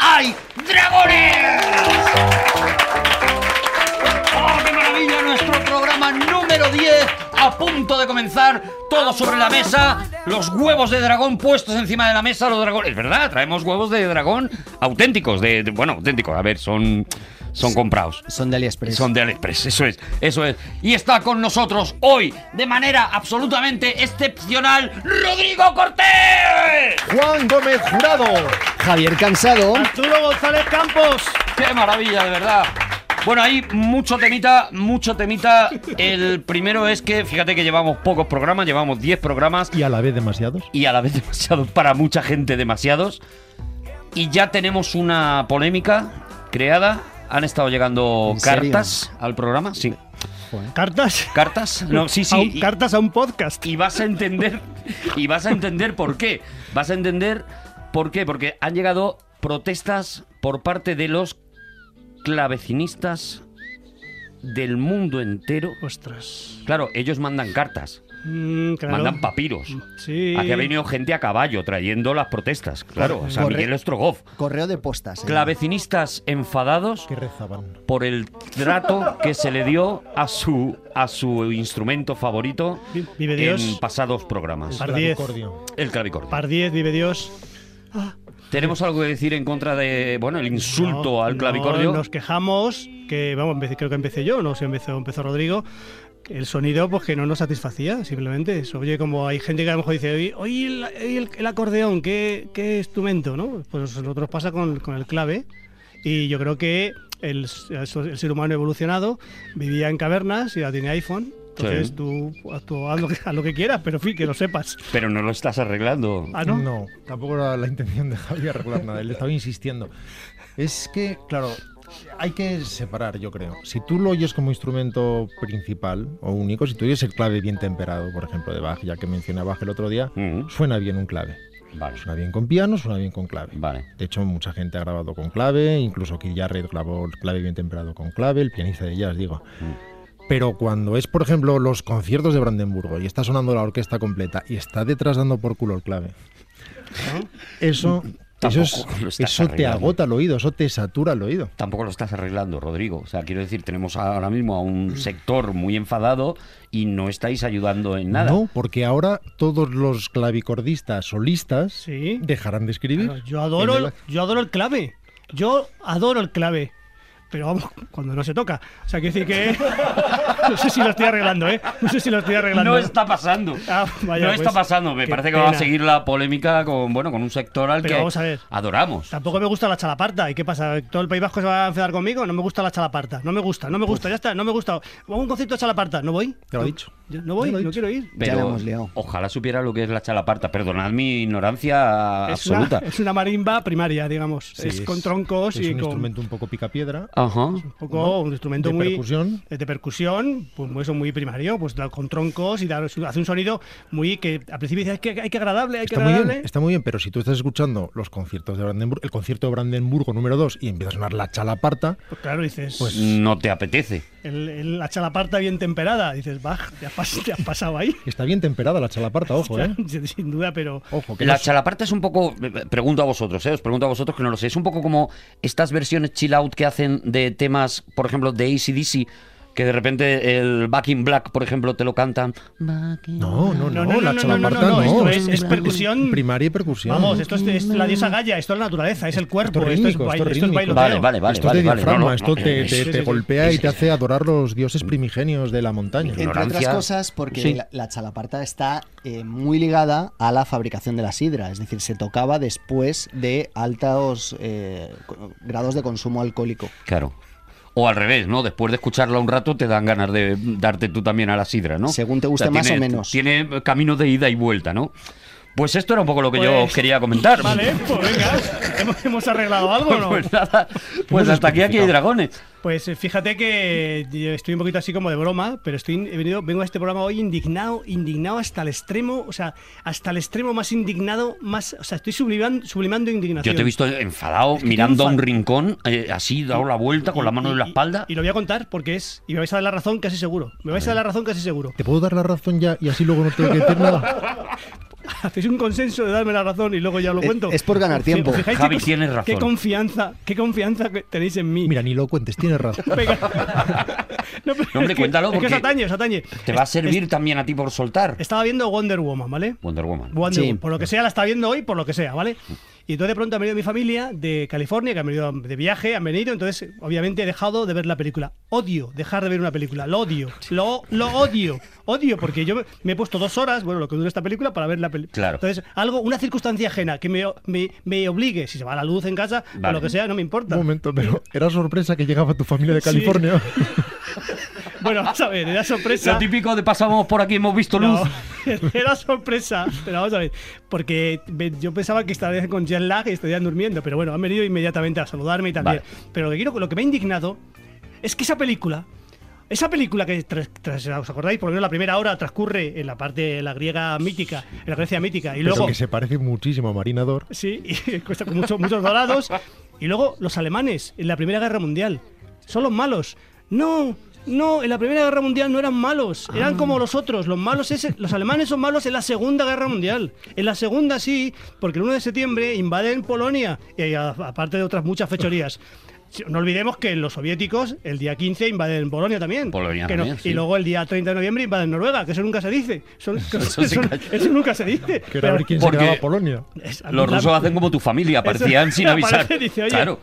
hay dragones. ¡Oh, qué maravilla! Nuestro programa número 10 a punto de comenzar. Todo sobre la mesa. Los huevos de dragón puestos encima de la mesa. Los dragones. ¿Verdad? Traemos huevos de dragón auténticos. De, de- bueno, auténticos. A ver, son, son comprados. Son de AliExpress. Son de AliExpress, eso es, eso es. Y está con nosotros hoy, de manera absolutamente excepcional, Rodrigo Cortés. Juan Gómez Jurado. Javier Cansado. Arturo González Campos. ¡Qué maravilla, de verdad! Bueno, hay mucho temita, mucho temita. El primero es que, fíjate que llevamos pocos programas, llevamos 10 programas Y a la vez demasiados. y a la vez demasiados, para mucha gente demasiados. Y ya tenemos una polémica creada. Han estado llegando cartas al programa, sí. ¿Cartas? ¿Cartas? No, sí, A sí. un- y- cartas a un podcast. y vas a entender y vas a entender por qué. Vas a entender por qué, porque han llegado protestas por parte de los clavecinistas del mundo entero. Ostras. Claro, ellos mandan cartas, Mm, claro. mandan papiros. Sí. Aquí ha venido gente a caballo trayendo las protestas, claro, Corre- Miguel Strogoff. Correo de postas. ¿eh? Clavecinistas enfadados Que rezaban. por el trato que se le dio a su a su instrumento favorito Vi- Vive Dios. en pasados programas. Par 10. El clavicordio. Par 10, vive Dios. ¿Tenemos algo que decir en contra de, bueno, el insulto No, al no, clavicordio? nos quejamos que, vamos, creo que empecé yo, no sé, empezó, empezó Rodrigo. El sonido, pues que no nos satisfacía, simplemente. eso. Oye, como hay gente que a lo mejor dice, oye, el, el- el acordeón, ¿qué, qué instrumento, ¿no? Pues nosotros pasa con, con el clave. Y yo creo que el, el ser humano evolucionado vivía en cavernas y ya tiene iPhone. Entonces Sí. tú, tú haz, lo que, haz lo que quieras, pero fin, que lo sepas. Pero no lo estás arreglando. Ah, ¿no? No, tampoco era la intención de Javier arreglar nada. Él estaba insistiendo. Es que, claro, hay que separar, yo creo. Si tú lo oyes como instrumento principal o único, si tú oyes el clave bien temperado, por ejemplo, de Bach, ya que mencioné a Bach el otro día, Mm, suena bien un clave. Vale, Suena bien con piano, suena bien con clave. vale. De hecho, mucha gente ha grabado con clave, incluso Keith Jarrett grabó el clave bien temperado con clave, el pianista de jazz, digo. Pero cuando es, por ejemplo, los conciertos de Brandenburgo y está sonando la orquesta completa y está detrás dando por culo el clave, eso, eso, es- eso te agota el oído, eso te satura el oído. Tampoco lo estás arreglando, Rodrigo. O sea, quiero decir, tenemos ahora mismo a un sector muy enfadado y no estáis ayudando en nada. No, porque ahora todos los clavicordistas solistas Sí. dejarán de escribir. Claro, yo adoro, el, yo adoro el clave. Yo adoro el clave. Pero vamos, cuando no se toca. O sea, quiero decir que. No sé si lo estoy arreglando, ¿eh? No sé si lo estoy arreglando. No está pasando. Ah, vaya, no pues, está pasando. Me parece que va a seguir la polémica con, bueno, con un sector al Pero que vamos a ver. adoramos. Tampoco me gusta la chalaparta. ¿Y qué pasa? ¿Todo el País Vasco se va a enfadar conmigo? No me gusta la chalaparta. No me gusta, no me gusta, ya está, no me gusta. Hago un concierto de chalaparta. ¿No voy? Ya lo he dicho. No voy, Ya no quiero ir. Ya la hemos liado. ojalá supiera lo que es la chalaparta. Perdonad mi ignorancia Es una, absoluta. es una marimba primaria, digamos. Sí, es, con troncos es y un con. instrumento un poco picapiedra. Ajá. un poco un instrumento de muy percusión. de percusión pues eso muy primario pues da- con troncos y da- hace un sonido muy que al principio dices que hay que agradable hay que Está muy agradable bien, está muy bien, pero si tú estás escuchando los conciertos de Brandenburgo, el concierto de Brandenburgo número 2 y empieza a sonar la chalaparta, pues claro dices Pues- No te apetece. el- el- la chalaparta bien temperada dices bah te has, pas- te has pasado ahí está bien temperada la chalaparta, ojo, ¿eh? sin duda pero Ojo, que La no- chalaparta es un poco, pregunto a vosotros, ¿eh? os pregunto a vosotros que no lo sé, es un poco como estas versiones chill out que hacen de temas, por ejemplo, de ACDC, que de repente el Back in Black, por ejemplo, te lo cantan. No, no, No, no, no, la no, no, no, chalaparta no, no. esto es- es percusión. Primaria y percusión. vamos esto es, es la diosa Gaia esto es la naturaleza es el cuerpo Esto es esto es, rítmico, baile- esto es bailoteo. Vale, vale, vale. esto es de vale, diafragma, no, no, esto te, te- sí, te sí. golpea y te hace adorar los dioses primigenios de la montaña. Entre- otras cosas, porque Sí. la, la chalaparta está eh, muy ligada a la fabricación de la sidra, es decir, se tocaba después de altos eh, grados de consumo alcohólico. Claro. O al revés, ¿no? Después de escucharla un rato te dan ganas de darte tú también a la sidra, ¿no? Según te guste más tiene, o menos. Tiene camino de ida y vuelta, ¿no? Pues esto era un poco lo que yo Pues- quería comentar. Vale, pues venga. ¿Hemos, hemos arreglado algo o no? Pues nada, pues hasta aquí aquí hay dragones. Pues eh, fíjate que yo estoy un poquito así como de broma, pero estoy he venido, vengo a este programa hoy indignado, indignado hasta el extremo, o sea, hasta el extremo más indignado, más, o sea, estoy sublimando, sublimando indignación. Yo te he visto enfadado, Es que mirando a un rincón, eh, así, dado la vuelta con la mano Y- en la espalda. Y, lo voy a contar porque es, y me vais a dar la razón casi seguro. Me vais a dar la razón casi seguro. ¿Te puedo dar la razón ya y así luego no tengo que decir nada? Hacéis un consenso de darme la razón y luego ya lo Es- cuento. es por ganar tiempo. fijáis Javi, qué tienes razón. Qué confianza, qué confianza que tenéis en mí. Mira, ni lo cuentes, tienes razón. Venga. No, pero No, hombre, es que- cuéntalo, Es que os atañe, os atañe. Te va a Es- servir también a ti por soltar. Estaba viendo Wonder Woman, ¿vale? Wonder Woman. Wonder Sí. Woman. Por lo que sea, la está viendo hoy, por lo que sea, ¿vale? Y entonces de pronto ha venido mi familia de California, que han venido de viaje, han venido, entonces obviamente he dejado de ver la película. Odio dejar de ver una película, lo odio, lo, lo odio, odio, porque yo me he puesto dos horas, bueno, lo que dura esta película, para ver la película. Claro. Entonces, algo, una circunstancia ajena que me, me, me obligue, si se va la luz en casa, o Vale. lo que sea, no me importa. Un momento, pero era sorpresa que llegaba tu familia de Sí. Bueno, vamos a ver, era sorpresa. Lo típico de pasamos por aquí, hemos visto luz. No, era sorpresa. Pero vamos a ver. Porque yo pensaba que estarían con jet lag y estarían durmiendo. Pero bueno, han venido inmediatamente a saludarme y también. Vale. Pero lo que, quiero, lo que me ha indignado es que esa película. Esa película que, tras- tras- ¿os acordáis? Por lo menos la primera hora transcurre en la parte de la griega mítica, en la Grecia mítica. Y Pero luego. que se parece muchísimo a Marinador. Sí, y cuesta con mucho- muchos dorados. Y luego los alemanes en la Primera Guerra Mundial. Son los malos. No, no, en la Primera Guerra Mundial no eran malos. Eran como los otros. Los malos es, los alemanes son malos en la Segunda Guerra Mundial. En la Segunda sí, porque el 1 de septiembre invaden Polonia. Y aparte de otras muchas fechorías. No olvidemos que los soviéticos el día 15 invaden Polonia también. Polonia Que no- también, sí. Y luego el día 30 de noviembre invaden Noruega, que eso nunca se dice. Son- Eso nunca se dice. Que era a ver Pero- quién porque- se quedaba Polonia. es- Los la- rusos hacen como tu familia, aparecían eso- sin avisar. aparece y dice, "Oye". Claro.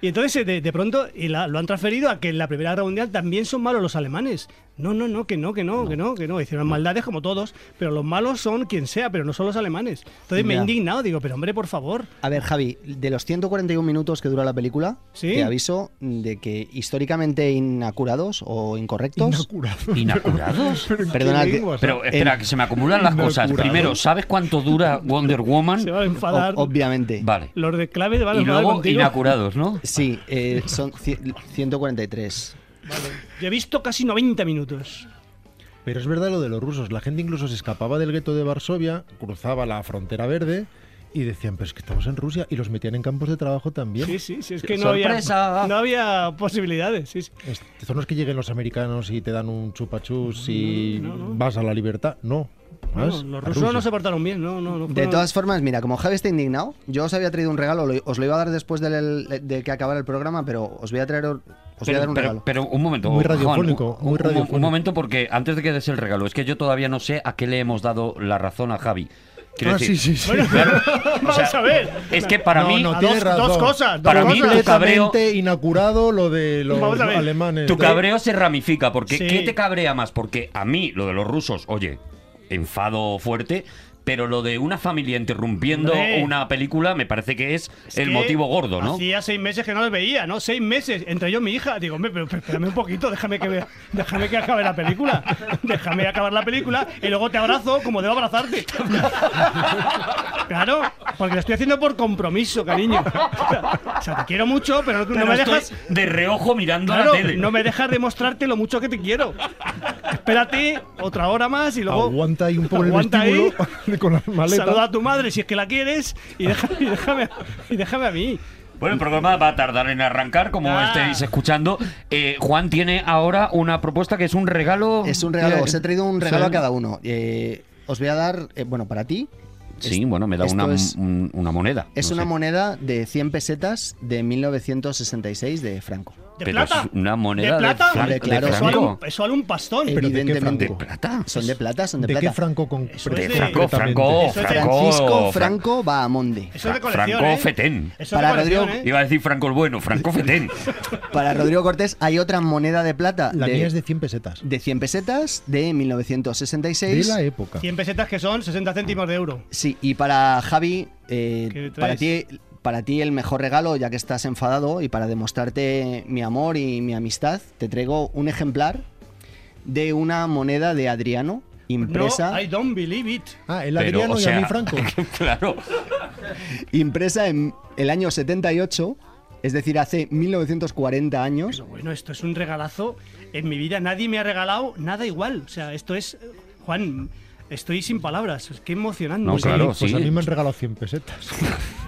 Y entonces eh, de, de pronto y la- lo han transferido a que en la Primera Guerra Mundial también son malos los alemanes. No, no, no, que no, que no, que no, que no. Hicieron maldades como todos, pero los malos son quien sea, pero no son los alemanes. Entonces me he indignado, digo, pero hombre, por favor. A ver, Javi, de los 141 minutos que dura la película, te aviso de que históricamente inacurados o incorrectos. Inacurados. Inacurados. Perdona, pero espera, que se me acumulan las cosas. Primero, ¿sabes cuánto dura Wonder Woman? Se va a enfadar. Obviamente. Vale. Los de clave van a Y luego, inacurados, ¿no? Sí, eh, son 143. Vale. Yo he visto casi 90 minutos. Pero es verdad lo de los rusos. La gente incluso se escapaba del gueto de Varsovia, cruzaba la frontera verde y decían, pero es que estamos en Rusia y los metían en campos de trabajo también. Sí, sí, sí, es que no, había, no había posibilidades. Sí, sí. Son que lleguen los americanos y te dan un chupachus y no, no, vas a la libertad. No. Los rusos no se portaron bien, no, no, De todas formas, mira, como Javi está indignado, yo os había traído un regalo, os lo iba a dar después de, de que acabara el programa, pero os voy a traer os voy a Pero, dar un pero- regalo. pero un momento. Muy Juan, radiofónico, un- muy un- radiofónico. Un momento, porque antes de que des el regalo, es que yo todavía no sé a qué le hemos dado la razón a Javi. Quiero Ah, decir, sí, sí, sí. claro, o sea, Vamos a ver. Es que para No, mí, no, dos, dos cosas. dos Para mí, cosas. tu cabreo- inacurado lo de los Vamos alemanes. tu cabreo se ramifica. Porque. ¿Qué te cabrea más? Porque a mí, lo de los rusos, oye, enfado fuerte. Pero lo de una familia interrumpiendo Hombre. una película me parece que es, Es el que motivo gordo, ¿no? Hacía seis meses que no les veía, ¿no? Seis meses, entre yo y mi hija. Digo, hombre, pero, pero espérame un poquito, déjame que, vea- déjame que acabe la película. Déjame acabar la película y luego te abrazo como debo abrazarte. Claro, porque lo estoy haciendo por compromiso, cariño. O sea, te quiero mucho, pero no, no Pero me estoy dejas. de reojo mirando Claro, a la tele. no me dejas demostrarte lo mucho que te quiero. Espérate otra hora más y luego. Aguanta ahí un poco el Aguanta ahí. Vestíbulo con las maletas. Saluda a tu madre si es que la quieres y déjame, y déjame, y déjame a mí. Bueno, el programa va a tardar en arrancar, como Ah. estéis escuchando. Eh, Juan tiene ahora una propuesta que es un regalo. Es un regalo, Eh, os he traído un regalo sí. a cada uno. Eh, os voy a dar, eh, bueno, para ti. Sí, es- bueno, me da una, es- un- una moneda. Es no una sé. moneda de 100 pesetas de 1966 de Franco. ¿De Pero plata? es una moneda ¿De plata? De claro, Eso vale, Franco. un, eso vale un pastón. Pero ¿de qué Evidentemente. ¿De plata? Son de plata, son de, ¿De plata. qué Franco con Eso De de- Franco? Franco, Eso de Franco. Francisco Fra- Franco Bahamonde. Eso es de colección, Franco ¿eh? Fetén. Eso es Para de Rodrigo- ¿eh? Iba a decir Franco el bueno, Franco Fetén. Para Rodrigo Cortés hay otra moneda de plata La de, mía es de 100 pesetas. de 100 pesetas de De 1966. la época. 100 pesetas que son 60 céntimos de euro. Sí, y para Javi, eh, ¿Qué para ti, para ti el mejor regalo, ya que estás enfadado, y para demostrarte mi amor y mi amistad, te traigo un ejemplar de una moneda de Adriano impresa, No, I don't believe it. Ah, el Pero, Adriano o y sea, a mí Franco. claro. impresa en el año 78, es decir, hace 1940 años. Pero bueno, esto es un regalazo. En mi vida nadie me ha regalado nada igual. O sea, esto es. Juan, estoy sin palabras. Es que emocionante. No, Pues claro, pues sí. a mí me han regalado 100 pesetas.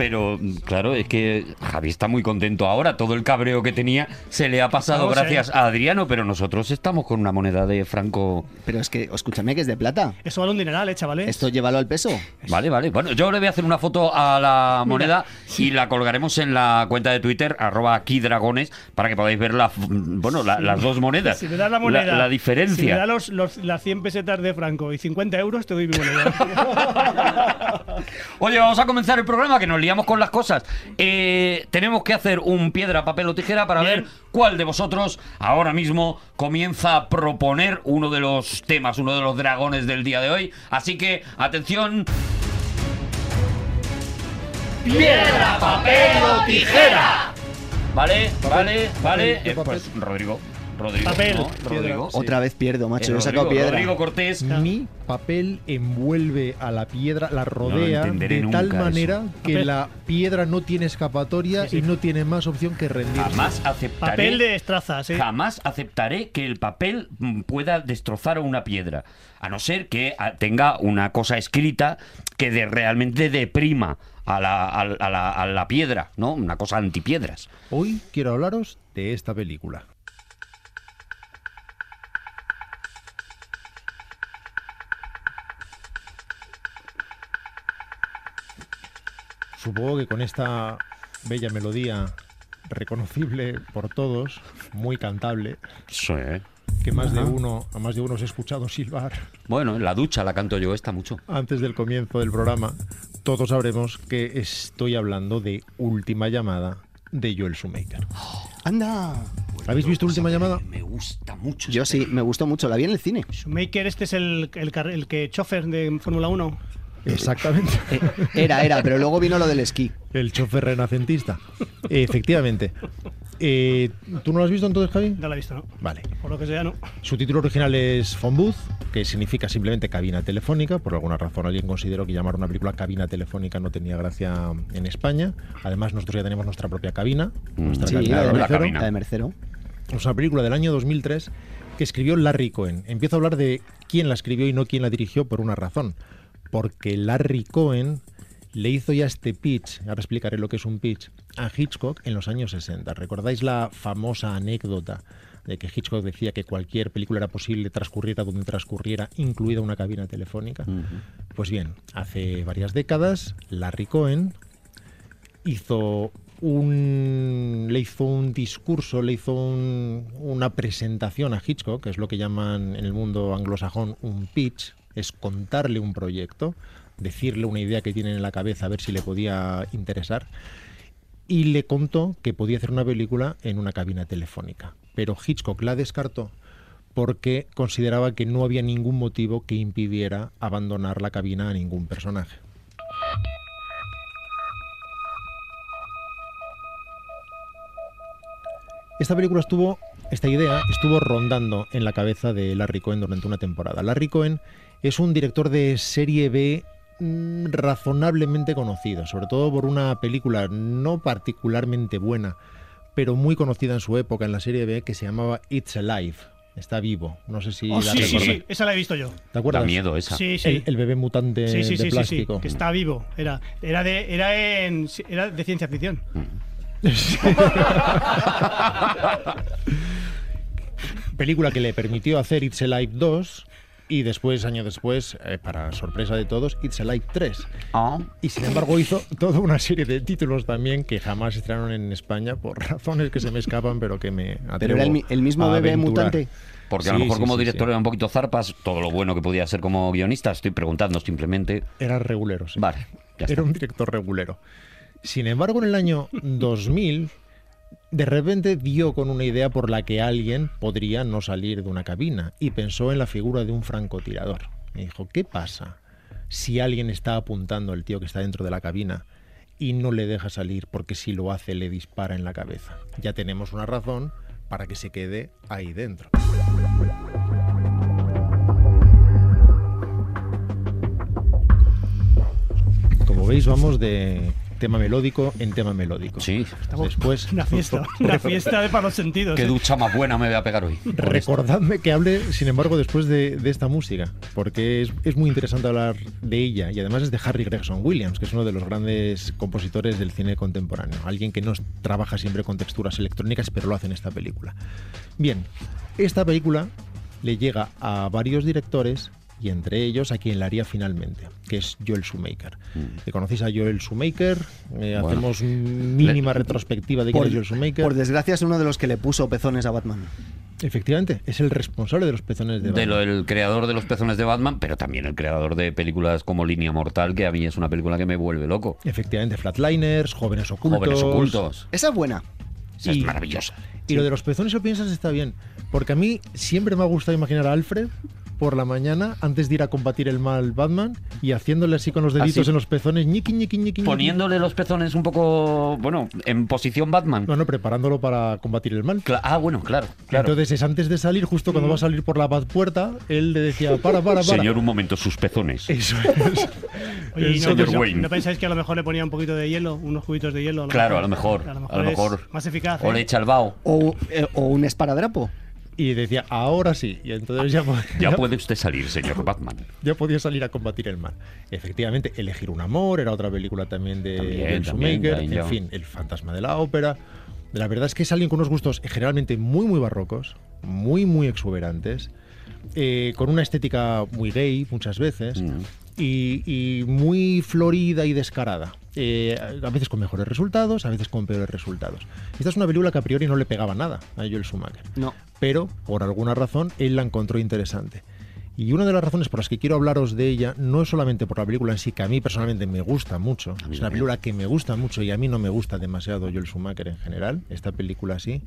Pero claro, es que Javi está muy contento ahora. Todo el cabreo que tenía se le ha pasado Vamos gracias a Adriano, pero nosotros estamos con una moneda de franco. Pero es que, escúchame, que es de plata. Eso vale un dineral, eh, chavales. Esto llévalo al peso. Vale, vale. Bueno, yo le voy a hacer una foto a la moneda y la colgaremos en la cuenta de Twitter, arroba aquí dragones, para que podáis ver la, f- bueno, la- las dos monedas. Si me das la moneda. La, la Si me diferencia. das los, los- las 100 pesetas de Franco y 50 euros, te doy mi moneda. Oye, vamos a comenzar el programa, que nos liamos con las cosas. Eh, tenemos que hacer un piedra, papel o tijera para Bien. ver cuál de vosotros ahora mismo comienza a proponer uno de los temas, uno de los dragones del día de hoy. Así que, atención. Piedra, papel o tijera. Vale, vale, vale. papel, Eh, pues. Rodrigo. Rodrigo. Papel, ¿no? piedra. Rodrigo. Otra vez pierdo, macho. Eh, Yo he sacado Rodrigo- piedra. Rodrigo Cortés. Mi papel envuelve a la piedra, la rodea de tal eso. manera que Papel. la piedra no tiene escapatoria Sí, sí. y no tiene más opción que rendirse. Jamás aceptaré. Papel de estrazas, eh. Jamás aceptaré que el papel mm, pueda destrozar una piedra, a no ser que ah, tenga una cosa escrita que de, realmente deprima a la, a, la- a la- a la piedra, ¿no? Una cosa antipiedras. Hoy quiero hablaros de esta película. Supongo que con esta bella melodía reconocible por todos, muy cantable, Sí. que más de uno, a más de uno os he escuchado silbar Bueno, en la ducha la canto yo esta mucho. antes del comienzo del programa, todos sabremos que estoy hablando de Última Llamada de Joel Schumacher. ¡Anda! ¿Habéis visto Última Llamada? Me gusta mucho. Yo esa sí, me gustó mucho. La vi en el cine. Maker, este es el, el, el que chofer de Fórmula 1. Exactamente. Eh, Era, era, pero luego vino lo del esquí. El chofer renacentista. Efectivamente. Eh, ¿Tú no lo has visto entonces, Javi? No la he visto, ¿no? Vale. Por lo que sea, no. Su título original es Phone Booth, que significa simplemente cabina telefónica. Por alguna razón alguien consideró que llamar una película cabina telefónica no tenía gracia en España. Además, nosotros ya tenemos nuestra propia cabina. Nuestra Sí, cabina la, de de la Mercero. cabina. la de Mercero. Es una película del año 2003 que escribió Larry Cohen. Empiezo a hablar de quién la escribió y no quién la dirigió por una razón. Porque Larry Cohen le hizo ya este pitch, ahora explicaré lo que es un pitch, a Hitchcock en los años 60. ¿Recordáis la famosa anécdota de que Hitchcock decía que cualquier película era posible transcurriera donde transcurriera, incluida una cabina telefónica? Pues bien, hace varias décadas, Larry Cohen hizo un le hizo un discurso, le hizo un- una presentación a Hitchcock, que es lo que llaman en el mundo anglosajón un pitch, es contarle un proyecto, decirle una idea que tienen en la cabeza, a ver si le podía interesar, y le contó que podía hacer una película en una cabina telefónica. Pero Hitchcock la descartó porque consideraba que no había ningún motivo que impidiera abandonar la cabina a ningún personaje. Esta película estuvo, esta idea estuvo rondando en la cabeza de Larry Cohen durante una temporada. Larry Cohen es un director de serie B mm, razonablemente conocido, sobre todo por una película no particularmente buena, pero muy conocida en su época en la serie B que se llamaba It's Alive. Está vivo. No sé si Oh, la sí, sí, sí. Esa la he visto yo. ¿Te Da acuerdas? miedo esa. Sí, sí. El, el bebé mutante sí, sí, de sí, sí, sí, plástico. que está vivo. Era, era, de, era, en, era de ciencia ficción. película que le permitió hacer It's Alive 2 y después, año después, eh, para sorpresa de todos, It's Alive 3. Ah, Y sin embargo hizo toda una serie de títulos también que jamás estrenaron en España por razones que se me escapan, pero que me atrevo Pero era el, mi- el mismo bebé mutante. porque a lo mejor sí, como sí, director sí. era un poquito zarpas, todo lo bueno que podía ser como guionista, estoy preguntando simplemente. Era regulero, sí. Vale, ya está. Era un director regulero. Sin embargo, en el año 2000, de repente dio con una idea por la que alguien podría no salir de una cabina y pensó en la figura de un francotirador. Me dijo, ¿qué pasa si alguien está apuntando al tío que está dentro de la cabina y no le deja salir porque si lo hace le dispara en la cabeza? Ya tenemos una razón para que se quede ahí dentro. Como veis, vamos de tema melódico en tema melódico. Sí. Después, Una fiesta, una fiesta de para los sentidos. Qué ¿eh? ducha más buena me voy a pegar hoy. Recordadme que hable, sin embargo, después de, de esta música, porque es, es muy interesante hablar de ella y además es de Harry Gregson Williams, que es uno de los grandes compositores del cine contemporáneo, alguien que no trabaja siempre con texturas electrónicas, pero lo hace en esta película. Bien, esta película le llega a varios directores y entre ellos a quien la haría finalmente, que es Joel Schumacher. ¿Le conocéis a Joel Schumacher? Eh, Bueno. Hacemos mínima retrospectiva de quién es Joel Schumacher. por desgracia es uno de los que le puso pezones a Batman. Efectivamente, es el responsable de los pezones de De lo, Batman. el creador de los pezones de Batman, pero también el creador de películas como Línea Mortal, que a mí es una película que me vuelve loco. Efectivamente, Flatliners, Jóvenes Ocultos. Jóvenes ocultos. Esa es buena. Esa es Y- maravillosa. Y lo de los pezones, lo piensas, está bien. Porque a mí siempre me ha gustado imaginar a Alfred por la mañana, antes de ir a combatir el mal Batman, y haciéndole así con los deditos Así. en los pezones, ñiqui, ñiqui, ñiqui, ñiqui. Poniéndole los pezones un poco, bueno, en posición Batman. No, no, preparándolo para combatir el mal. Cla- ah, bueno, claro, claro. Entonces es antes de salir, justo cuando va a salir por la puerta, él le decía, para, para, para. Señor, un momento, sus pezones. Eso es. Oye, el ¿y no, señor no- Wayne. ¿no pensáis que a lo mejor le ponía un poquito de hielo, unos cubitos de hielo? Claro, a lo mejor. A lo mejor, a lo mejor. más eficaz. O ¿eh? le echa el vaho. O, eh, o un esparadrapo. Y decía, ahora sí. Y entonces ya, Ya puede usted salir, señor Batman. ya podía salir a combatir el mal. Efectivamente, Elegir un amor era otra película también de También, En fin, El fantasma de la ópera. La verdad es que es alguien con unos gustos generalmente muy, muy barrocos, muy, muy exuberantes, eh, con una estética muy gay muchas veces. Mm. Y, y muy florida y descarada. Eh, a veces con mejores resultados, a veces con peores resultados. Esta es una película que a priori no le pegaba nada a Joel Schumacher No. pero por alguna razón él la encontró interesante. Y una de las razones por las que quiero hablaros de ella no es solamente por la película en sí, que a mí personalmente me gusta mucho, es una película que me gusta mucho y a mí no me gusta demasiado Joel Schumacher en general, esta película sí,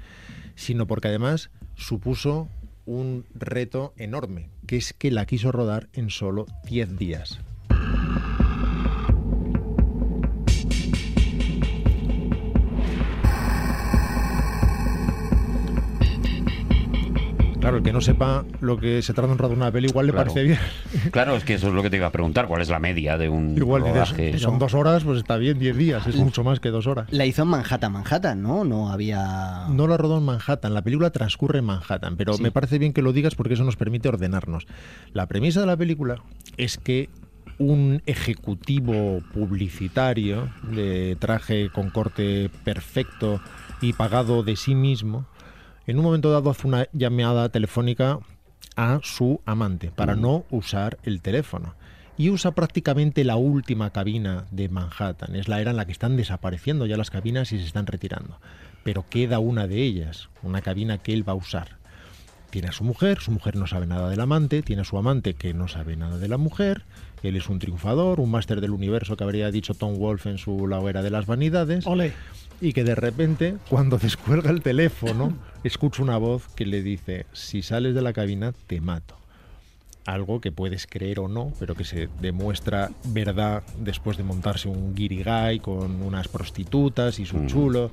sino porque además supuso un reto enorme, que es que la quiso rodar en solo 10 días. Claro, el que no sepa lo que se trata de un rato de una peli igual le Claro. parece bien. Claro, es que eso es lo que te iba a preguntar. ¿Cuál es la media de un Igual rodaje? dices, son dos horas, pues está bien, 10 días, es mucho más que dos horas. La hizo en Manhattan, Manhattan, ¿no? No había. No la rodó en Manhattan, la película transcurre en Manhattan, pero Sí. me parece bien que lo digas porque eso nos permite ordenarnos. La premisa de la película es que un ejecutivo publicitario de traje con corte perfecto y pagado de sí mismo, en un momento dado hace una llamada telefónica a su amante para no usar el teléfono. Y usa prácticamente la última cabina de Manhattan. Es la era en la que están desapareciendo ya las cabinas y se están retirando. Pero queda una de ellas, una cabina que él va a usar. Tiene a su mujer, su mujer no sabe nada del amante, tiene a su amante que no sabe nada de la mujer, él es un triunfador, un máster del universo que habría dicho Tom Wolfe en su La hoguera de las vanidades, Ole. y que de repente, cuando descuelga el teléfono, escucha una voz que le dice, si sales de la cabina, te mato. Algo que puedes creer o no, pero que se demuestra verdad después de montarse un guirigay con unas prostitutas y su Mm. chulo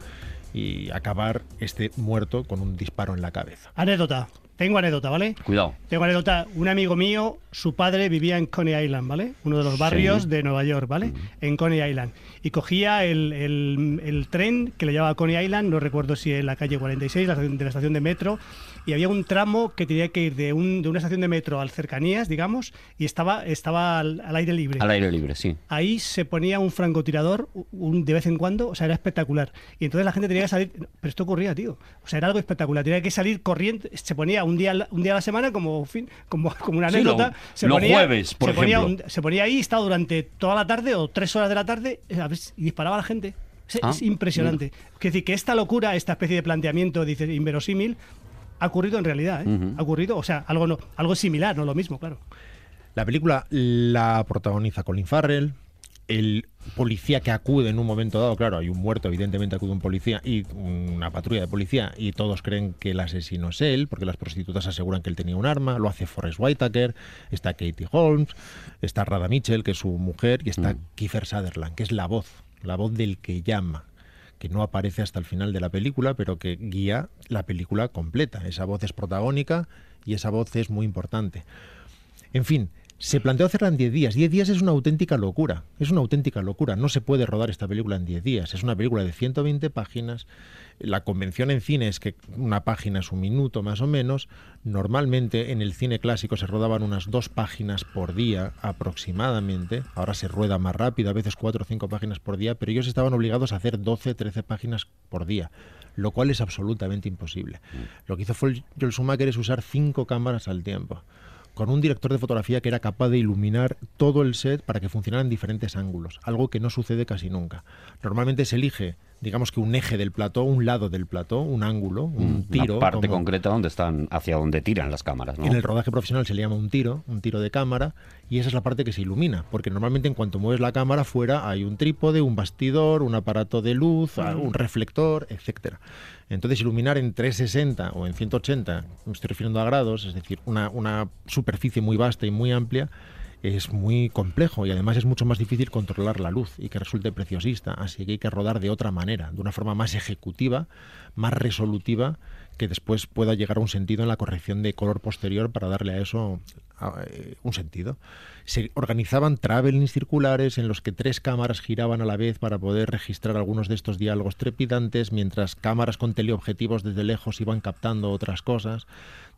y acabar este muerto con un disparo en la cabeza. Anécdota. Tengo anécdota, ¿vale? Cuidado. Tengo anécdota. Un amigo mío, su padre vivía en Coney Island, ¿vale? Uno de los barrios Sí. de Nueva York, ¿vale? En Coney Island. Y cogía el, el- el tren que le llevaba a Coney Island, no recuerdo si en la calle 46, la, de la estación de metro, y había un tramo que tenía que ir de, un- de una estación de metro al cercanías, digamos, y estaba, estaba al, al aire libre. Al aire libre, sí. Ahí se ponía un francotirador un, de vez en cuando, o sea, era espectacular. Y entonces la gente tenía que salir, pero esto ocurría, tío. O sea, era algo espectacular. Tenía que salir corriendo, se ponía un día, un día a la semana como, fin, como, como una Sí, anécdota. lo- se los ponía, jueves, por se ponía, ejemplo. un- se ponía ahí, estaba durante toda la tarde o tres horas de la tarde eh, y disparaba a la gente. Es, Ah, es impresionante. Es decir, que esta locura, esta especie de planteamiento, dice, inverosímil, ha ocurrido en realidad. ¿eh? Ha ocurrido, o sea, algo, no, algo similar, no lo mismo, claro. La película la protagoniza Colin Farrell, el policía que acude en un momento dado, claro, hay un muerto, evidentemente acude un policía y una patrulla de policía y todos creen que el asesino es él, porque las prostitutas aseguran que él tenía un arma, lo hace Forrest Whitaker, está Katie Holmes, está Rada Mitchell, que es su mujer, y está Mm. Kiefer Sutherland, que es la voz, la voz del que llama que no aparece hasta el final de la película, pero que guía la película completa. Esa voz es protagónica y esa voz es muy importante. En fin, Se planteó hacerla en 10 días. 10 días es una auténtica locura. Es una auténtica locura. No se puede rodar esta película en 10 días. Es una película de 120 páginas. La convención en cine es que una página es un minuto más o menos. Normalmente en el cine clásico se rodaban unas dos páginas por día aproximadamente. Ahora se rueda más rápido, a veces cuatro o cinco páginas por día, pero ellos estaban obligados a hacer 12, 13 páginas por día, lo cual es absolutamente imposible. Lo que hizo Joel Schumacher es usar cinco cámaras al tiempo con un director de fotografía que era capaz de iluminar todo el set para que funcionara en diferentes ángulos, algo que no sucede casi nunca. Normalmente se elige digamos que un eje del plató, un lado del plató, un ángulo, un tiro. Una parte concreta donde están, hacia donde tiran las cámaras. ¿no? En el rodaje profesional se le llama un tiro, un tiro de cámara, y esa es la parte que se ilumina, porque normalmente en cuanto mueves la cámara fuera hay un trípode, un bastidor, un aparato de luz, un reflector, etcétera. Entonces iluminar en 360 o en 180, me estoy refiriendo a grados, es decir, una, una superficie muy vasta y muy amplia, es muy complejo y además es mucho más difícil controlar la luz y que resulte preciosista. Así que hay que rodar de otra manera, de una forma más ejecutiva, más resolutiva, que después pueda llegar a un sentido en la corrección de color posterior para darle a eso eh, un sentido. Se organizaban travelings circulares en los que tres cámaras giraban a la vez para poder registrar algunos de estos diálogos trepidantes, mientras cámaras con teleobjetivos desde lejos iban captando otras cosas.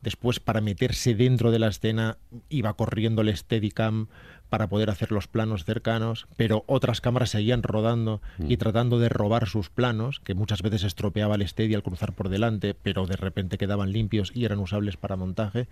Después, para meterse dentro de la escena, iba corriendo el Steadicam para poder hacer los planos cercanos, pero otras cámaras seguían rodando y mm. tratando de robar sus planos, que muchas veces estropeaba el Steady al cruzar por delante, pero de repente quedaban limpios y eran usables para montaje.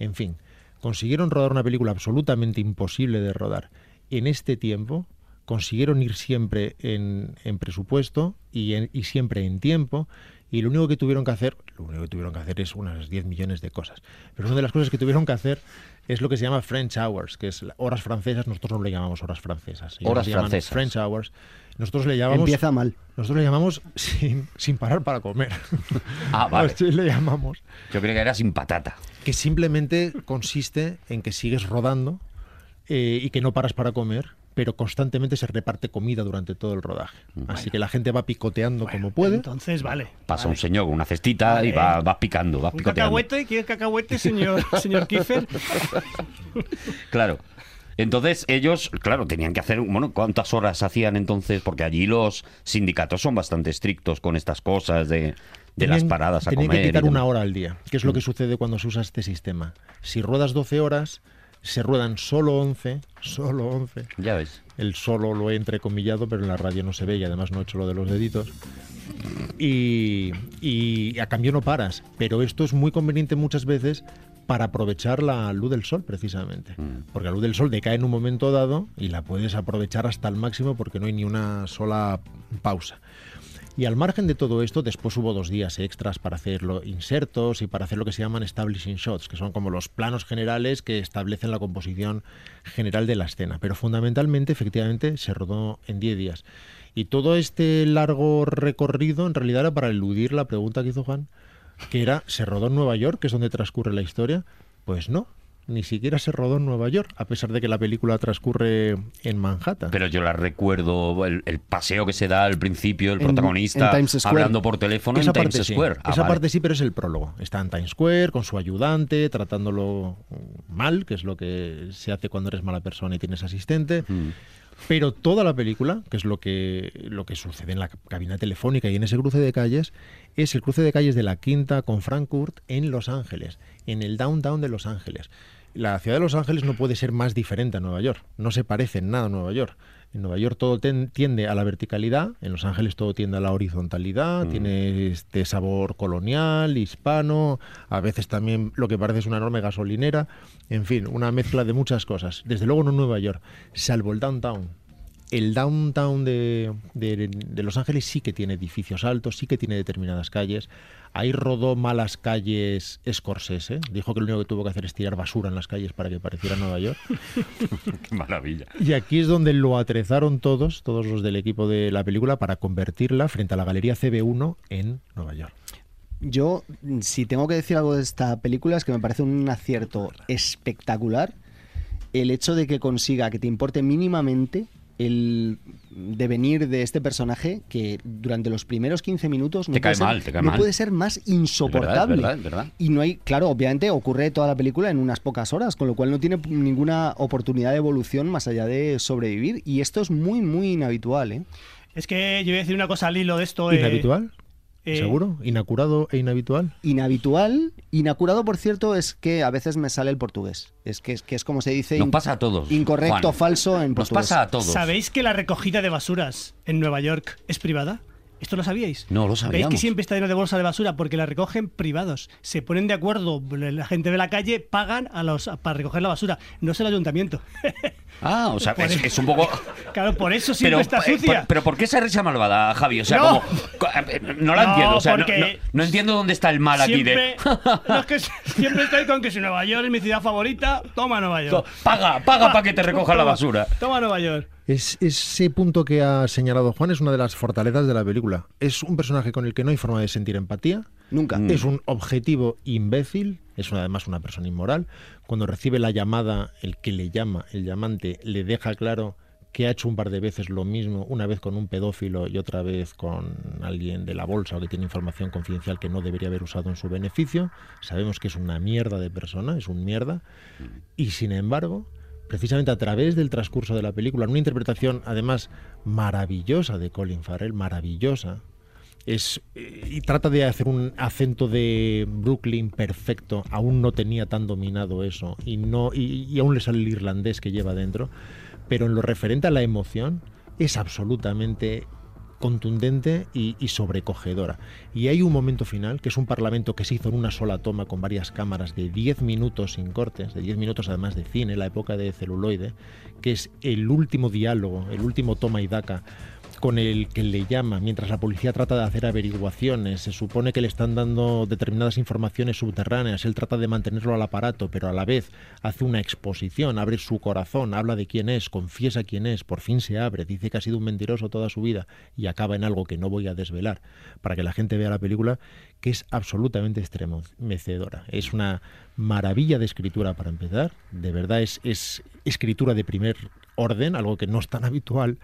En fin, consiguieron rodar una película absolutamente imposible de rodar. En este tiempo, consiguieron ir siempre en, presupuesto y, y siempre en tiempo y lo único que tuvieron que hacer, lo único que tuvieron que hacer es unas 10 millones de cosas. Pero una de las cosas que tuvieron que hacer es lo que se llama French Hours, que es horas francesas, nosotros no le llamamos horas francesas. horas francesas. French Hours. Nosotros le llamamos. Empieza mal. Nosotros le llamamos sin, sin parar para comer. Ah, vale. Así le llamamos. Yo creo que era sin patata. Que simplemente consiste en que sigues rodando eh, y que no paras para comer pero constantemente se reparte comida durante todo el rodaje. Así que la gente va picoteando como puede. Entonces, vale. Pasa un señor con una cestita y va, va picando, va ¿Un picoteando. cacahuete? ¿Quieres cacahuete, señor, señor Kiefer? claro. Entonces ellos, claro, tenían que hacer, bueno, ¿cuántas horas hacían entonces? Porque allí los sindicatos son bastante estrictos con estas cosas de, de las paradas a tenían comer. que quitar una hora al día, que es lo que sucede cuando se usa este sistema. Si ruedas 12 horas, se ruedan solo 11, solo 11. Ya ves. El solo lo he entrecomillado, pero en la radio no se ve y además no he hecho lo de los deditos. Y, y a cambio no paras. Pero esto es muy conveniente muchas veces para aprovechar la luz del sol, precisamente. Mm. Porque la luz del sol decae en un momento dado y la puedes aprovechar hasta el máximo porque no hay ni una sola pausa. Y al margen de todo esto, después hubo dos días extras para hacer insertos y para hacer lo que se llaman establishing shots, que son como los planos generales que establecen la composición general de la escena. Pero fundamentalmente, efectivamente, se rodó en 10 días. Y todo este largo recorrido, en realidad, era para eludir la pregunta que hizo Juan, que era, ¿se rodó en Nueva York, que es donde transcurre la historia? Pues no, ni siquiera se rodó en Nueva York, a pesar de que la película transcurre en Manhattan. Pero yo la recuerdo, el, el paseo que se da al principio, el En- protagonista en Times Square. hablando por teléfono en Times sí. Square. Ah, Esa vale. parte sí, pero es el prólogo. Está en Times Square con su ayudante, tratándolo mal, que es lo que se hace cuando eres mala persona y tienes asistente. Mm. Pero toda la película, que es lo que, lo que sucede en la cabina telefónica y en ese cruce de calles, es el cruce de calles de la Quinta con Frankfurt en Los Ángeles, en el downtown de Los Ángeles. La ciudad de Los Ángeles no puede ser más diferente a Nueva York, no se parece en nada a Nueva York. En Nueva York todo ten- tiende a la verticalidad, en Los Ángeles todo tiende a la horizontalidad, tiene este sabor colonial, hispano, a veces también lo que parece es una enorme gasolinera, en fin, una mezcla de muchas cosas. Desde luego no Nueva York, salvo el downtown. El downtown de, de- de Los Ángeles sí que tiene edificios altos, sí que tiene determinadas calles. Ahí rodó malas calles Scorsese. Dijo que lo único que tuvo que hacer es tirar basura en las calles para que pareciera Nueva York. Qué maravilla. Y aquí es donde lo atrezaron todos, todos los del equipo de la película, para convertirla frente a la Galería CB1 en Nueva York. Yo, si tengo que decir algo de esta película, es que me parece un acierto espectacular el hecho de que consiga que te importe mínimamente el devenir de este personaje que durante los primeros 15 minutos no, Te puede, cae ser, mal, te cae no mal. puede ser más insoportable. Es verdad, es verdad, es verdad. Y no hay, claro, obviamente ocurre toda la película en unas pocas horas, con lo cual no tiene ninguna oportunidad de evolución más allá de sobrevivir. Y esto es muy, muy inhabitual, ¿eh? Es que yo voy a decir una cosa al hilo de esto. ¿Inhabitual? eh, ¿Seguro? ¿Inacurado e inhabitual? Inhabitual. Inacurado, por cierto, es que a veces me sale el portugués. Es que es, que es como se dice. Nos in- pasa a todos. Incorrecto, Juan. falso en Nos portugués. pasa a todos. ¿Sabéis que la recogida de basuras en Nueva York es privada? ¿Esto lo sabíais? No lo ¿Veis sabíamos. que siempre está lleno de bolsa de basura? Porque la recogen privados. Se ponen de acuerdo, la gente de la calle pagan a los para recoger la basura. No es el ayuntamiento. Ah, o sea, es, un poco. claro, por eso siempre está eh, sucia. por- pero ¿por qué esa risa malvada, Javi? O sea, No. como. co- No la No, entiendo. O sea, no, porque- no- no entiendo dónde está el mal aquí de. siempre, no, es que siempre estoy con que si Nueva York es mi ciudad favorita, toma Nueva York. Paga, paga para que te recoja la Toma, basura. Toma Nueva York. Es, ese punto que ha señalado Juan es una de las fortalezas de la película. Es un personaje con el que no hay forma de sentir empatía. Nunca. Mm. Es un objetivo imbécil. Es además una persona inmoral. Cuando recibe la llamada, el que le llama, el llamante, le deja claro que ha hecho un par de veces lo mismo, una vez con un pedófilo y otra vez con alguien de la bolsa o que tiene información confidencial que no debería haber usado en su beneficio. Sabemos que es una mierda de persona, es un mierda. Y sin embargo, precisamente a través del transcurso de la película, en una interpretación además maravillosa de Colin Farrell, maravillosa, es, eh, y trata de hacer un acento de Brooklyn perfecto, aún no tenía tan dominado eso, y, no, y, aún le sale el irlandés que lleva dentro, pero en lo referente a la emoción es absolutamente contundente y, y sobrecogedora. Y hay un momento final, que es un parlamento que se hizo en una sola toma con varias cámaras de 10 minutos sin cortes, de 10 minutos además de cine, la época de celuloide, que es el último diálogo, el último toma y daca con el que le llama mientras la policía trata de hacer averiguaciones. Se supone que le están dando determinadas informaciones subterráneas. Él trata de mantenerlo al aparato, pero a la vez hace una exposición, abre su corazón, habla de quién es, confiesa quién es, por fin se abre, dice que ha sido un mentiroso toda su vida y acaba en algo que no voy a desvelar para que la gente vea la película, que es absolutamente estremecedora. Es una maravilla de escritura para empezar. De verdad es, es escritura de primer orden, algo que no es tan habitual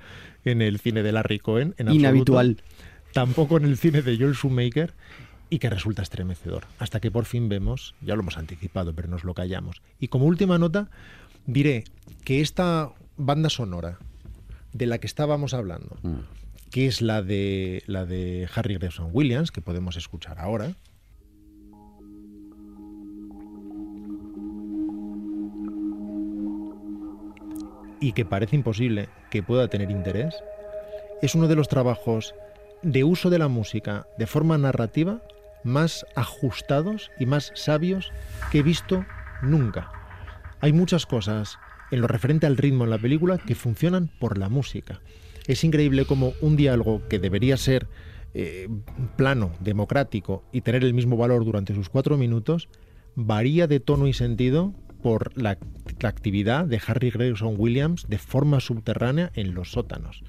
en el cine de Larry Cohen. En absoluto. Inhabitual. Tampoco en el cine de Joel Schumacher y que resulta estremecedor. Hasta que por fin vemos, ya lo hemos anticipado, pero nos lo callamos. Y como última nota, diré que esta banda sonora de la que estábamos hablando, que es la de la de Harry Gregson Williams, que podemos escuchar ahora. Y que parece imposible que pueda tener interés, es uno de los trabajos de uso de la música de forma narrativa más ajustados y más sabios que he visto nunca. Hay muchas cosas en lo referente al ritmo en la película que funcionan por la música. Es increíble como un diálogo que debería ser eh, plano, democrático y tener el mismo valor durante sus cuatro minutos, varía de tono y sentido por la, actividad de Harry Gregson Williams de forma subterránea en los sótanos.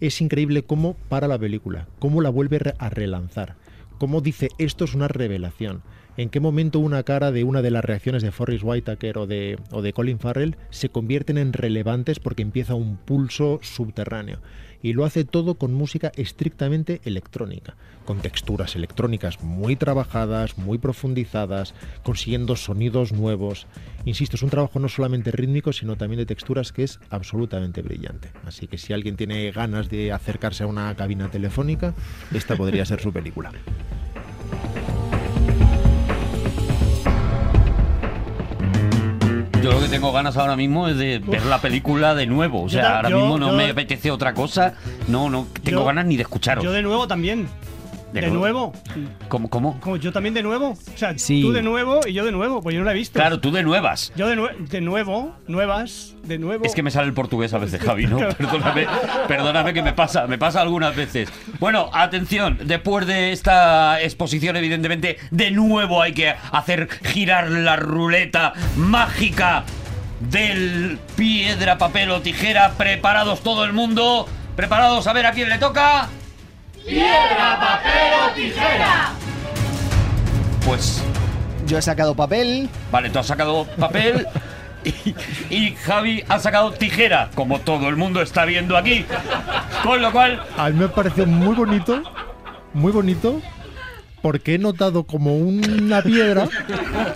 Es increíble cómo para la película, cómo la vuelve a relanzar, cómo dice esto es una revelación, en qué momento una cara de una de las reacciones de Forrest Whitaker o de, o de Colin Farrell se convierten en relevantes porque empieza un pulso subterráneo. Y lo hace todo con música estrictamente electrónica, con texturas electrónicas muy trabajadas, muy profundizadas, consiguiendo sonidos nuevos. Insisto, es un trabajo no solamente rítmico, sino también de texturas que es absolutamente brillante. Así que si alguien tiene ganas de acercarse a una cabina telefónica, esta podría ser su película. Yo lo que tengo ganas ahora mismo es de ver la película de nuevo. O sea, ahora yo- mismo no yo- me apetece otra cosa. No, no tengo ganas ni de escucharos. Yo de nuevo también. ¿De De, nuevo? ¿Cómo, cómo? Como yo también de nuevo. O sea, Sí. tú de nuevo y yo de nuevo, pues yo no la he visto. Claro, tú de nuevas. Yo de, nue- de nuevo, nuevas, de nuevo. Es que me sale el portugués a veces, Javi, ¿no? Perdóname, perdóname que me pasa, me pasa algunas veces. Bueno, atención, después de esta exposición, evidentemente, de nuevo hay que hacer girar la ruleta mágica del piedra, papel o tijera. Preparados todo el mundo. Preparados a ver a quién le toca. ¡Piedra, papel o tijera! Pues Yo he sacado papel. Vale, tú has sacado papel Y, y Javi ha sacado tijera, como todo el mundo está viendo aquí. Con lo cual, A mí me pareció muy bonito, muy bonito, porque he notado como una piedra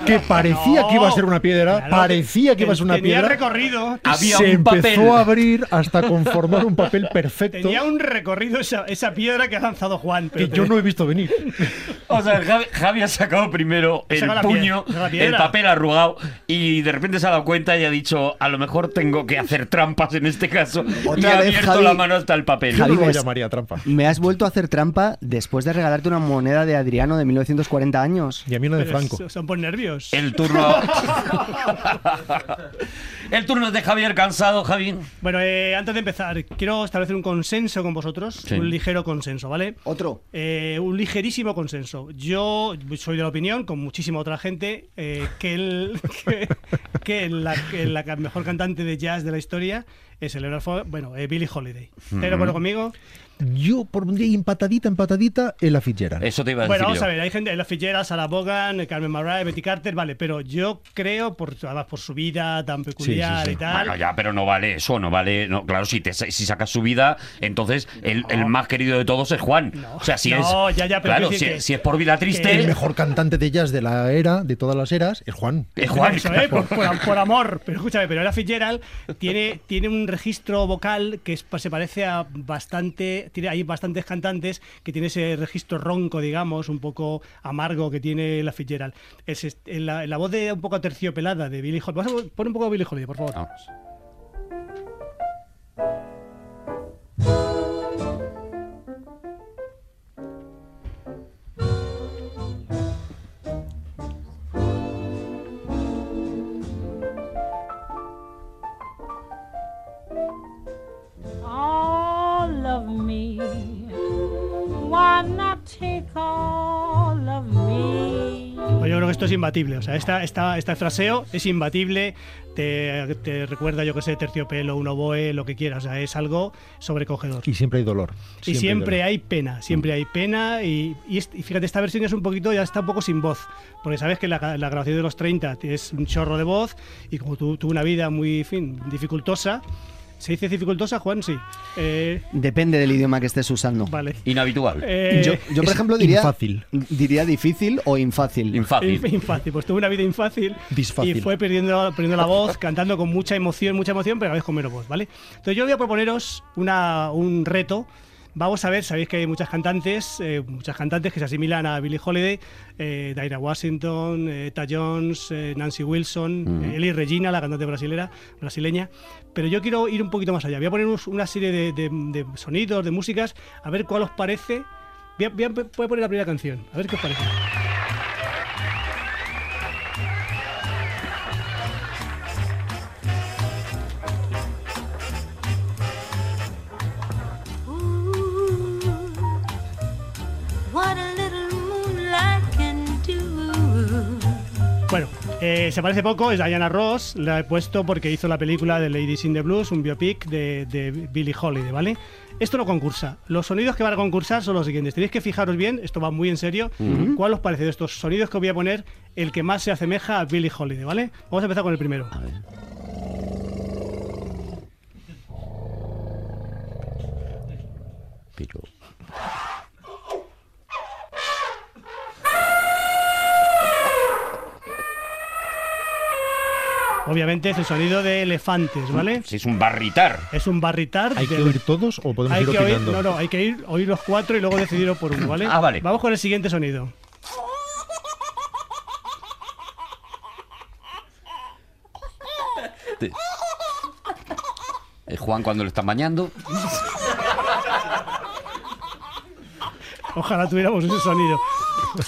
que parecía que iba a ser una piedra, Claro, parecía que iba a ser una tenía piedra. recorrido. había se un papel. empezó a abrir hasta conformar un papel perfecto Tenía un recorrido esa, esa piedra que ha lanzado Juan. que pero yo te- no he visto venir. O sea, Javi, Javi ha sacado primero el Saca puño, piedra. el papel arrugado y de repente se ha dado cuenta y ha dicho, a lo mejor tengo que hacer trampas en este caso. y Otra ha vez, abierto Javi. la mano hasta el papel. Yo no Javi, lo llamaría trampa. Me has vuelto a hacer trampa después de regalarte una moneda de Adriano de 1940 años. Y a mí una de pero Franco. Son por nervios. El turno. el turno es de Javier cansado, Javi. Bueno, eh, antes de empezar, quiero establecer un consenso con vosotros. Sí. Un ligero consenso, ¿vale? Otro. Eh, un ligerísimo consenso. Yo soy de la opinión, con muchísima otra gente, eh, que, el, que, que la, que la mejor cantante de jazz de la historia es el bueno, eh, Billie Holiday. ¿Estás de acuerdo conmigo? Yo por un día empatadita, empatadita, Ella Fitzgerald. Eso te iba a Bueno, decir vamos yo. a ver, hay gente, Ella Fitzgerald, Sarah eh, Carmen Murray, Betty Carter, vale, pero yo creo, por, además por su vida tan peculiar sí. y tal, Bueno, ya, pero no vale eso, no vale. No, claro, si, te, si sacas su vida, entonces el, el más querido de todos es Juan. No. o sea, si No, es. ya, ya, pero claro, si, decir que- si es por vida triste. El mejor cantante de jazz de la era, de todas las eras, es Juan. es Juan. Eso, ¿eh? por, por- por amor. Pero escúchame, pero Ella Fitzgerald tiene, tiene un registro vocal que es- se parece a bastante. Tiene, hay bastantes cantantes que tiene ese registro ronco, digamos, un poco amargo que tiene la Fitzgerald. Es, la, la voz de un poco aterciopelada de Billy Holiday. Poner un poco a Billy Holiday, por favor. Vamos. Imbatible. O sea, esta, esta, este fraseo es imbatible. Te, te recuerda, yo que sé, terciopelo, un oboe, lo que quieras. O sea, es algo sobrecogedor. Y siempre hay dolor. Y siempre hay pena, siempre hay pena. Y, y y fíjate, esta versión es un poquito, ya está un poco sin voz. Porque sabes que la, la grabación de los 30 es un chorro de voz. Y como tuvo una vida muy, en fin, dificultosa. ¿Se dice dificultosa, Juan? Sí. Eh, Depende del idioma que estés usando. vale. Inhabitual. Eh, yo, yo, por es ejemplo, diría, infácil. diría difícil o infácil. Infácil. Inf- Infácil, pues tuvo una vida infácil Disfácil. y fue perdiendo, perdiendo la voz, cantando con mucha emoción, mucha emoción, pero a la vez con menos voz, ¿vale? Entonces yo voy a proponeros una, un reto. Vamos a ver, sabéis que hay muchas cantantes, eh, muchas cantantes que se asimilan a Billie Holiday, eh, Daira Washington, eh, Etta Jones, eh, Nancy Wilson, eh, Ellie Regina, la cantante brasilera, brasileña. Pero yo quiero ir un poquito más allá. Voy a poneros una serie de, de- de sonidos, de músicas, a ver cuál os parece. Voy a- voy a poner la primera canción, a ver qué os parece. Bueno, eh, se parece poco, es Diana Ross, la he puesto porque hizo la película de Ladies in the Blues, un biopic de, de Billie Holiday, ¿vale? Esto no concursa. Los sonidos que van a concursar son los siguientes. Tenéis que fijaros bien, esto va muy en serio. ¿Cuál os parece de estos sonidos que voy a poner el que más se asemeja a Billie Holiday, ¿vale? Vamos a empezar con el primero. Pero. Obviamente es el sonido de elefantes, ¿vale? Si es un barritar. Es un barritar. ¿Hay que oír todos o podemos Hay ir que oír, opinando? no, no, hay que ir, oír los cuatro y luego decidir por uno, ¿vale? Ah, vale. Vamos con el siguiente sonido. Es Juan cuando le están bañando. Ojalá tuviéramos ese sonido.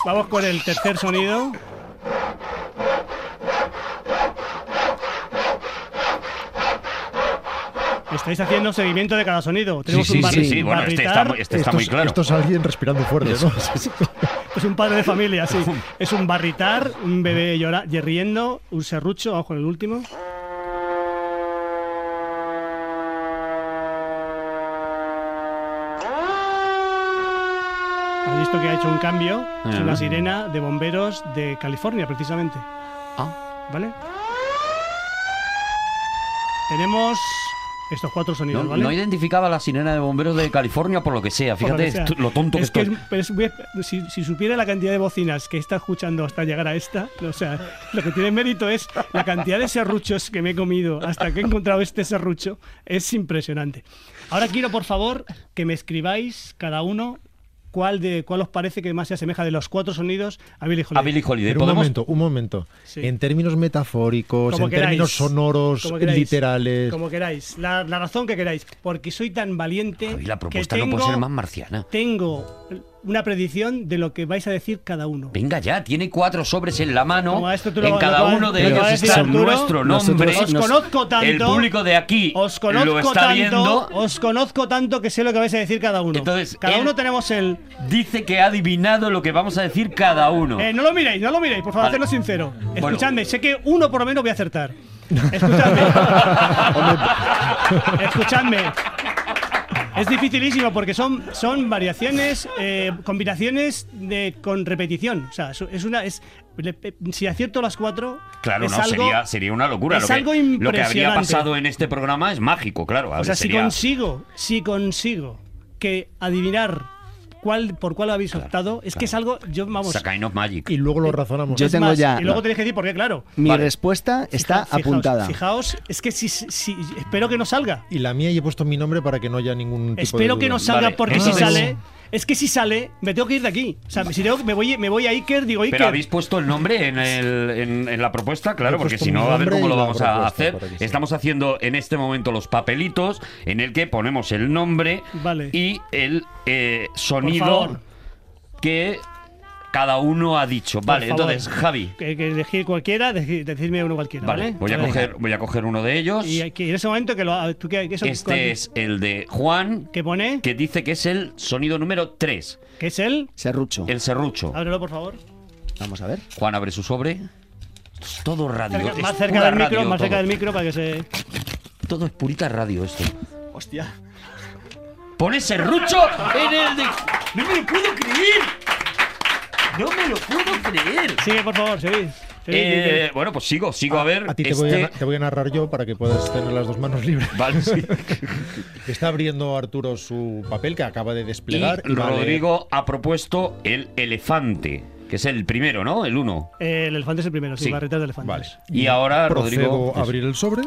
Vamos con el tercer sonido. Estáis haciendo seguimiento de cada sonido. Tenemos sí, un sí, barri- sí. Bueno, este está, barritar. muy- este está esto, muy es, claro. esto es alguien respirando fuerte, ¿no? Es un padre de familia, sí. Es un barritar, un bebé llora, riendo, un serrucho. Vamos con el último. ¿Has visto que ha hecho un cambio? Es una sirena de bomberos de California, precisamente. Ah. ¿Vale? tenemos estos cuatro sonidos, No, ¿vale? no identificaba la sirena de bomberos de California por lo que sea. Lo Fíjate que sea. esto- lo tonto que es que estoy. es- es- si, si supiera la cantidad de bocinas que está escuchando hasta llegar a esta, o sea, lo que tiene mérito es la cantidad de serruchos que me he comido hasta que he encontrado este serrucho, es impresionante. Ahora quiero, por favor, que me escribáis cada uno cuál de cuál os parece que más se asemeja de los cuatro sonidos a Billy Holiday. A Holiday. Pero un momento, un momento. Sí. En términos metafóricos, Como en queráis. términos sonoros, Como queráis. literales. Como queráis, la, la razón que queráis, porque soy tan valiente Javi, la que propuesta tengo, no puede ser más marciana. tengo una predicción de lo que vais a decir cada uno. Venga ya, tiene cuatro sobres en la mano. Como esto tú lo- en lo cada uno de lo ellos está Arturo. nuestro Nosotros nombre. Os conozco tanto. El público de aquí Os conozco lo está tanto, viendo. os conozco tanto que sé lo que vais a decir cada uno. Entonces, cada uno tenemos el. Dice que ha adivinado lo que vamos a decir cada uno. Eh, no lo miréis, no lo miréis, por favor, Vale. hacedlo sincero. Bueno. Escuchadme, sé que uno por lo menos voy a acertar. Escuchadme. Escuchadme. Es dificilísimo porque son, son variaciones, eh, combinaciones de, con repetición. O sea, es una. Es, si acierto las cuatro. Claro, es no, algo- sería, sería una locura. es lo, que, algo lo que habría impresionante. pasado en este programa es mágico, claro. O sea, si consigo, si consigo que adivinar cuál por cuál habéis optado, es que es algo, yo vamos. Kind of magic. Y luego lo razonamos. Yo es tengo más, ya- Y luego tenéis que decir por qué, claro. Mi Vale. respuesta está Fija- fijaos- apuntada. Fijaos, es que si, si- espero que no salga. Y la mía y he puesto mi nombre para que no haya ningún tipo de Espero que duda. no salga Vale, porque si entonces- sale, es que si sale, me tengo que ir de aquí. O sea, si tengo- me voy, me voy a Iker, digo Iker. Pero habéis puesto el nombre en, el- en- en la propuesta, claro, porque si no, a ver cómo lo vamos a hacer. Estamos haciendo en este momento los papelitos en el que ponemos el nombre Vale. y el eh, sonido que cada uno ha dicho. Vale, favor. entonces, Javi. Que, que elegir cualquiera, uno cualquiera. Vale, Vale, voy, a Vale. coger, voy a coger uno de ellos. Y aquí, en ese momento que lo. ¿tú eso- cuál- Este es el de Juan, ¿Qué pone? que dice que es el sonido número 3, ¿Qué es él? Serrucho. el serrucho. Ábrelo, por favor. Vamos a ver. Juan abre su sobre. Es todo radio. Cerca- es más cerca del micro, radio más cerca todo. del micro para que se. Todo es purita radio esto. Hostia. Pone serrucho en el de. ¡No me lo puedo creer! ¡No me lo puedo creer! Sigue, por favor, seguid. Eh, bueno, pues sigo, sigo a ver. A ti te, voy a, este- te voy a narrar yo para que puedas tener las dos manos libres. Vale, sí. Está abriendo Arturo su papel que acaba de Y desplegar. y a leer. Rodrigo ha propuesto el elefante, que es el primero, ¿no? El uno. Eh, el elefante es el primero, sí, Sí. barretas de elefantes. Vale. Y ahora Procedo Rodrigo. a abrir el sobre.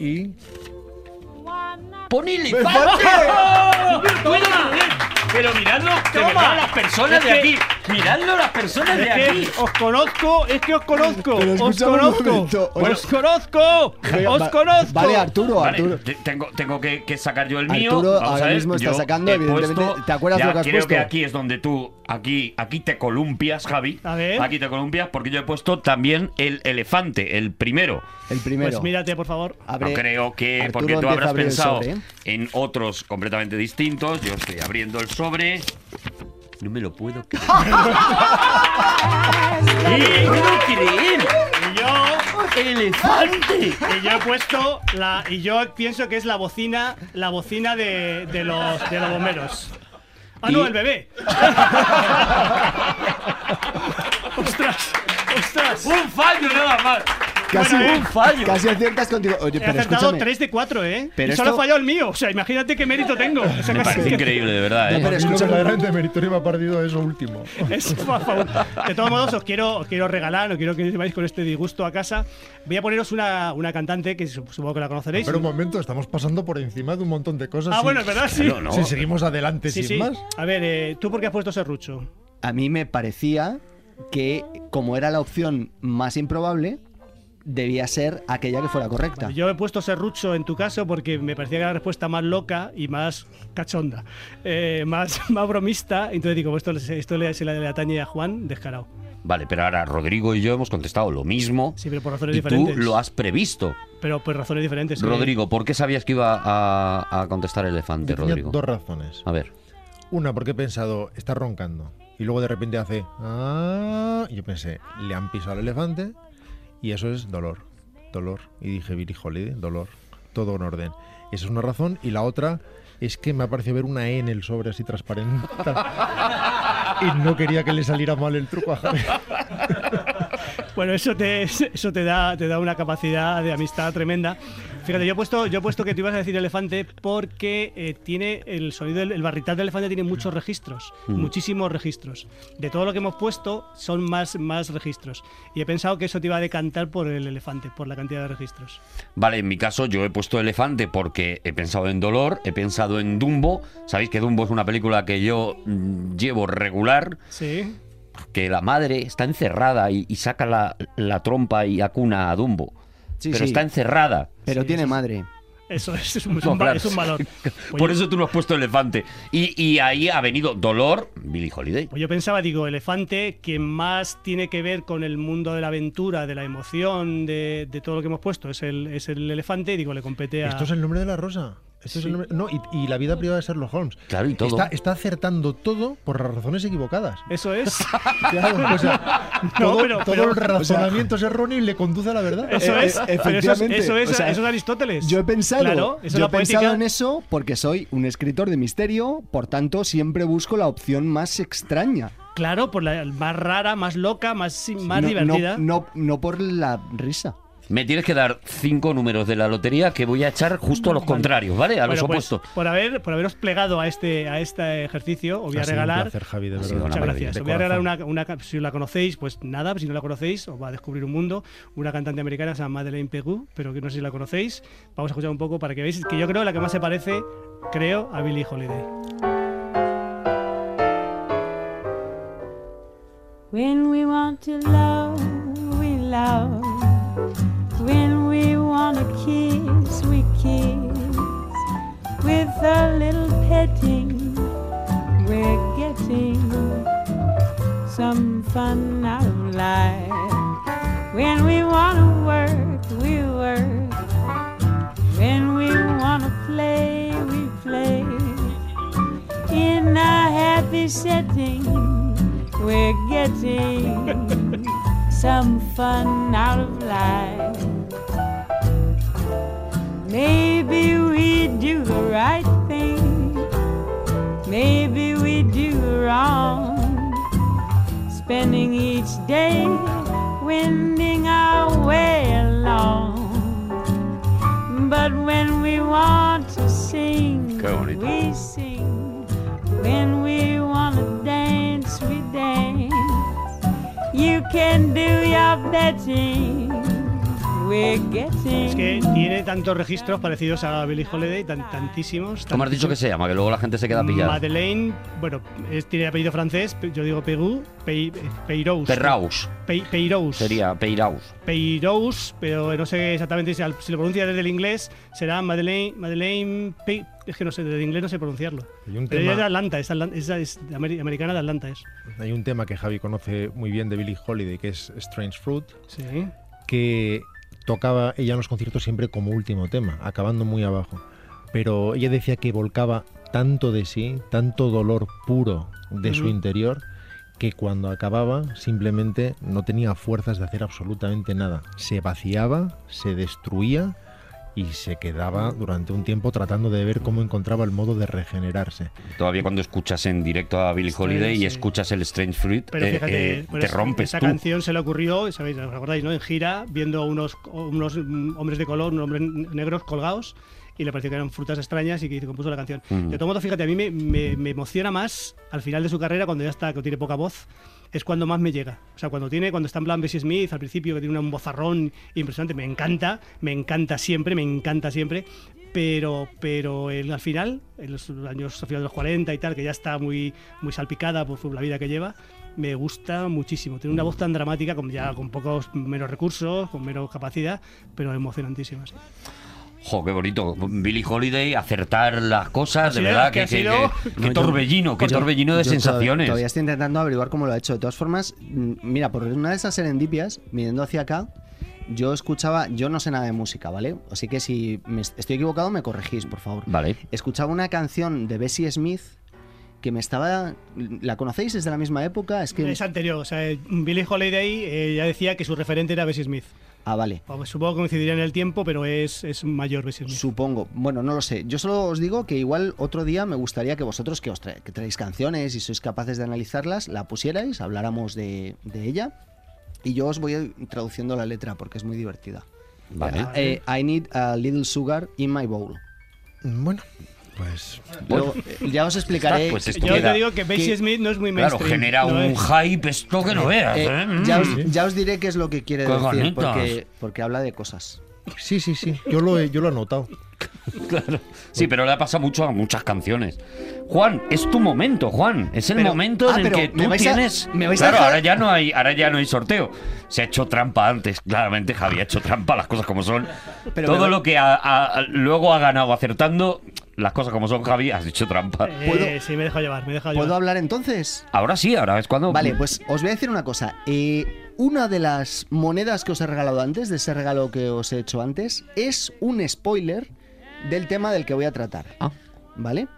Y. ¡Pone elefante! ¡No me lo puedo creer! Pero miradlo, de Toma. verdad, las personas Es de que- aquí. Miradlo, las personas de aquí. os conozco, es que os conozco, Pero os conozco, momento. Os conozco, os. Vale, Arturo, Arturo. te- tengo, tengo que, que sacar yo el mío. Arturo Vamos ahora a ver, mismo está sacando, evidentemente. ¿Te acuerdas ya lo que has creo puesto? que aquí es donde tú, aquí, aquí te columpias, Javi. A ver. Aquí te columpias porque yo he puesto también el elefante, el primero. El primero. Pues mírate, por favor. Abre- no creo que, Arturo porque tú habrás pensado sobre, ¿eh? en otros completamente distintos. Yo estoy abriendo el sobre. No me lo puedo creer. ¡No me lo puedo creer! Y yo, ¡Elefante! y yo he puesto la, y yo pienso que es la bocina, la bocina de, de los, de los bomberos. Ah, no, el bebé. ostras, ostras. ¡Un fallo nada más! Casi, Bueno, eh. un fallo. Casi aciertas contigo. Oye, He pero acertado escúchame. 3 de 4, ¿eh? Pero y solo esto- ha fallado el mío. O sea, imagínate qué mérito tengo. O sea, Me casi- parece increíble, de verdad, No, ¿eh? pero Y lo escúchame. verdaderamente meritorio me ha perdido eso último. Es, por favor. De todos modos, os quiero, os quiero regalar, no quiero que vais con este disgusto a casa. Voy a poneros una, una cantante que sup- supongo que la conoceréis. Pero un momento, estamos pasando por encima de un montón de cosas. ah, si- bueno, es verdad, sí. ¿no? Si seguimos adelante Sí, sin sí. más. A ver, eh, ¿tú por qué has puesto serrucho? A mí me parecía que, como era la opción más improbable, debía ser aquella que fuera correcta. Yo he puesto serrucho en tu caso porque me parecía que era la respuesta más loca y más cachonda, eh, más, más bromista. Entonces digo, pues esto, le- esto le, se le, le atañe a Juan descarado. Vale, pero ahora Rodrigo y yo hemos contestado lo mismo. Sí, pero por razones y tú diferentes. lo has previsto. Pero por razones diferentes. Rodrigo, ¿por qué sabías que iba a, a contestar elefante, Yo Rodrigo? dos razones. A ver. Una, porque he pensado, está roncando. Y luego de repente hace. "Ah", y yo pensé, le han pisado al elefante. Y eso es dolor. Dolor. Y dije, Holiday, dolor. Todo en orden. Esa es una razón. Y la otra es que me ha parecido ver una E en el sobre así transparente. y no quería que le saliera mal el truco a Javi. Bueno, eso te, eso te da, te da una capacidad de amistad tremenda. Fíjate, yo he puesto, yo he puesto que tú ibas a decir elefante porque eh, tiene el sonido, del- el barrital del elefante tiene muchos registros, muchísimos registros. De todo lo que hemos puesto son más, más registros. Y he pensado que eso te iba a decantar por el elefante, por la cantidad de registros. Vale, en mi caso yo he puesto elefante porque he pensado en dolor, he pensado en Dumbo. Sabéis que Dumbo es una película que yo mm, llevo regular, Sí. Que la madre está encerrada y, y saca la, la trompa y acuna a Dumbo. Sí, pero sí. está encerrada. Pero Sí, tiene sí. madre. Eso es, es un, es No, un va- claro. es un valor. Pues Por yo- eso tú no has puesto elefante. Y, y ahí ha venido dolor, Billy Holiday. Pues yo pensaba, digo, elefante, que más tiene que ver con el mundo de la aventura, de la emoción, de, de todo lo que hemos puesto, es el, es el elefante, y digo, le compete a... Esto es el nombre de la rosa. Esto es el nombre- No, y, y la vida privada de Sherlock Holmes. Claro, y todo. Está, está acertando todo por razones equivocadas. Eso es. Claro, o sea, No, todo, pero- todo pero- el razonamiento es erróneo y le conduce a la verdad. Eso Eh, es. eh, eso es, efectivamente. eso es, O sea, eso es Aristóteles. Yo he pensado, Claro, eso es yo he pensado en eso porque soy un escritor de misterio, por tanto siempre busco la opción más extraña. Claro, por la más rara, más loca, más, más no, divertida. No, no, no por la risa. Me tienes que dar cinco números de la lotería que voy a echar justo a los contrarios, ¿vale? A los Bueno, pues, opuestos. por haber por haberos plegado a este a este ejercicio, os voy a Ha un regalar placer, Javi, de verdad. Muchas gracias. Os voy a regalar una, una- si la conocéis, pues nada, si no la conocéis, os va a descubrir un mundo. Una cantante americana se llama Madeleine Pegu, pero que no sé si la conocéis. Vamos a escuchar un poco para que veáis que yo creo la que más se parece, creo, a Billie Holiday. When we want to love, we love. When we want to kiss, we kiss. With a little petting, we're getting some fun out of life. When we want to work, we work. When we want to play, we play. In a happy setting, we're getting some fun out of life. Maybe we do the right thing, maybe we do wrong. Spending each day wending our way along. But when we want to sing, we sing. When we want to dance, we dance. You can do your betting. We're getting. Es que tiene tantos registros parecidos a Billie Holiday, tan, tantísimos. ¿Cómo has dicho que se llama? Que luego la gente se queda pillada. Madeleine, bueno, es, tiene apellido francés, pe- yo digo Pegu, Pei- Peirous. Perraus. Pei- Peirous. Sería Peiraus. Peirous, pero no sé exactamente si, lo pronuncia desde el inglés, será Madeleine, Madeleine Pei- es que no sé, desde el inglés no sé pronunciarlo. Hay un Pero ella es de Atlanta, es, es- es de Ameri- americana de Atlanta es. Hay un tema que Javi conoce muy bien de Billie Holiday, que es Strange Fruit, Sí. que tocaba ella en los conciertos siempre como último tema, acabando muy abajo. Pero ella decía que volcaba tanto de sí, tanto dolor puro de su interior, que cuando acababa simplemente no tenía fuerzas de hacer absolutamente nada. Se vaciaba, se destruía y se quedaba durante un tiempo tratando de ver cómo encontraba el modo de regenerarse. Todavía cuando escuchas en directo a Billie Holiday y sí. escuchas el Strange Fruit, Pero eh, fíjate, eh, pero te es- rompes esa tú. canción se le ocurrió, ¿sabéis? ¿Os acordáis, no? En gira, viendo unos, unos mm, hombres de color, unos hombres negros colgados, y le pareció que eran frutas extrañas y que compuso la canción. Ujú. De todo modo, fíjate, a mí me, me- me emociona más al final de su carrera, cuando ya está, que tiene poca voz, es cuando más me llega. O sea, cuando tiene, cuando está en plan Bessie Smith al principio, que tiene un bozarrón impresionante, me encanta, me encanta siempre, me encanta siempre. Pero, pero el- al final, en los años a final de los 40 y tal, que ya está muy, muy salpicada por la vida que lleva, me gusta muchísimo. Tiene una voz tan dramática, con ya con pocos menos recursos, con menos capacidad, pero emocionantísima. sí. Jo, qué bonito. Billie Holiday, acertar las cosas, de es, verdad. que Que, que- yo- torbellino, qué torbellino de sensaciones. Todavía estoy intentando averiguar cómo lo ha hecho. De todas formas, mm, mira, por una de esas serendipias, mirando hacia acá, yo escuchaba, yo no sé nada de música, ¿vale? Así que si me est- estoy equivocado, me corregís, por favor. Vale. Escuchaba una canción de Bessie Smith que me estaba. ¿La conocéis desde la misma época? Es que. Es anterior, o sea, Billie Holiday eh, ya decía que su referente era Bessie Smith. Ah, vale. Supongo que coincidiría en el tiempo, pero es, es mayor Bessie Smith. Supongo. Bueno, no lo sé. Yo solo os digo que igual otro día me gustaría que vosotros que os tra- que traéis canciones y sois capaces de analizarlas, la pusierais, habláramos de, de ella Y yo os voy traduciendo la letra porque es muy divertida. Vale. Eh, I need a little sugar in my bowl. Bueno, pues Luego, eh, ya os explicaré. Pues esto Yo queda- te digo que Bessie que- Smith no es muy Claro, mainstream. genera no un es. hype esto que no veas. Eh, ¿eh? Mm. ya, os, ya os diré qué es lo que quiere Qué decir, bonitas. porque, porque habla de cosas. sí, sí, sí. Yo lo he, yo lo he notado. Claro. Sí, pero le ha pasado mucho a muchas canciones. Juan, es tu momento, Juan. Es el Pero- momento ah, en el que ¿me tú a- tienes. me vais a claro, dejar- ahora ya no hay, ahora ya no hay sorteo. Se ha hecho trampa antes, claramente Javi ha hecho trampa, las cosas como son. Pero Todo me- lo que ha- ha- luego ha ganado acertando, las cosas como son, Javi, has hecho trampa. Eh, ¿Puedo- Sí, me he dejado llevar, me he dejado ¿Puedo llevar. hablar entonces? Ahora sí, ahora es cuando. Vale, pues os voy a decir una cosa. Eh, una de las monedas que os he regalado antes, de ese regalo que os he hecho antes, es un spoiler del tema del que voy a tratar. Ah. ¿Vale?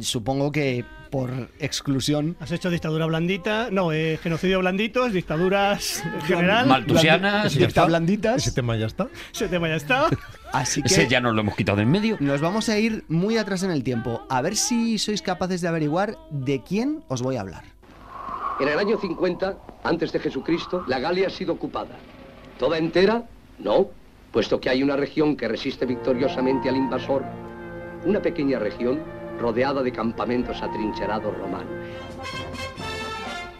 Supongo que por exclusión. Has hecho dictadura blandita, no, eh, genocidio blanditos, dictaduras en general. Maltusianas, Dicta está. blanditas. Ese tema ya está. Ese tema ya está. Así que Ese ya nos lo hemos quitado de en medio. nos vamos a ir muy atrás en el tiempo. A ver si sois capaces de averiguar de quién os voy a hablar. En el año 50, antes de Jesucristo, la Galia ha sido ocupada. ¿Toda entera? No, puesto que hay una región que resiste victoriosamente al invasor. Una pequeña región rodeada de campamentos atrincherados romanos.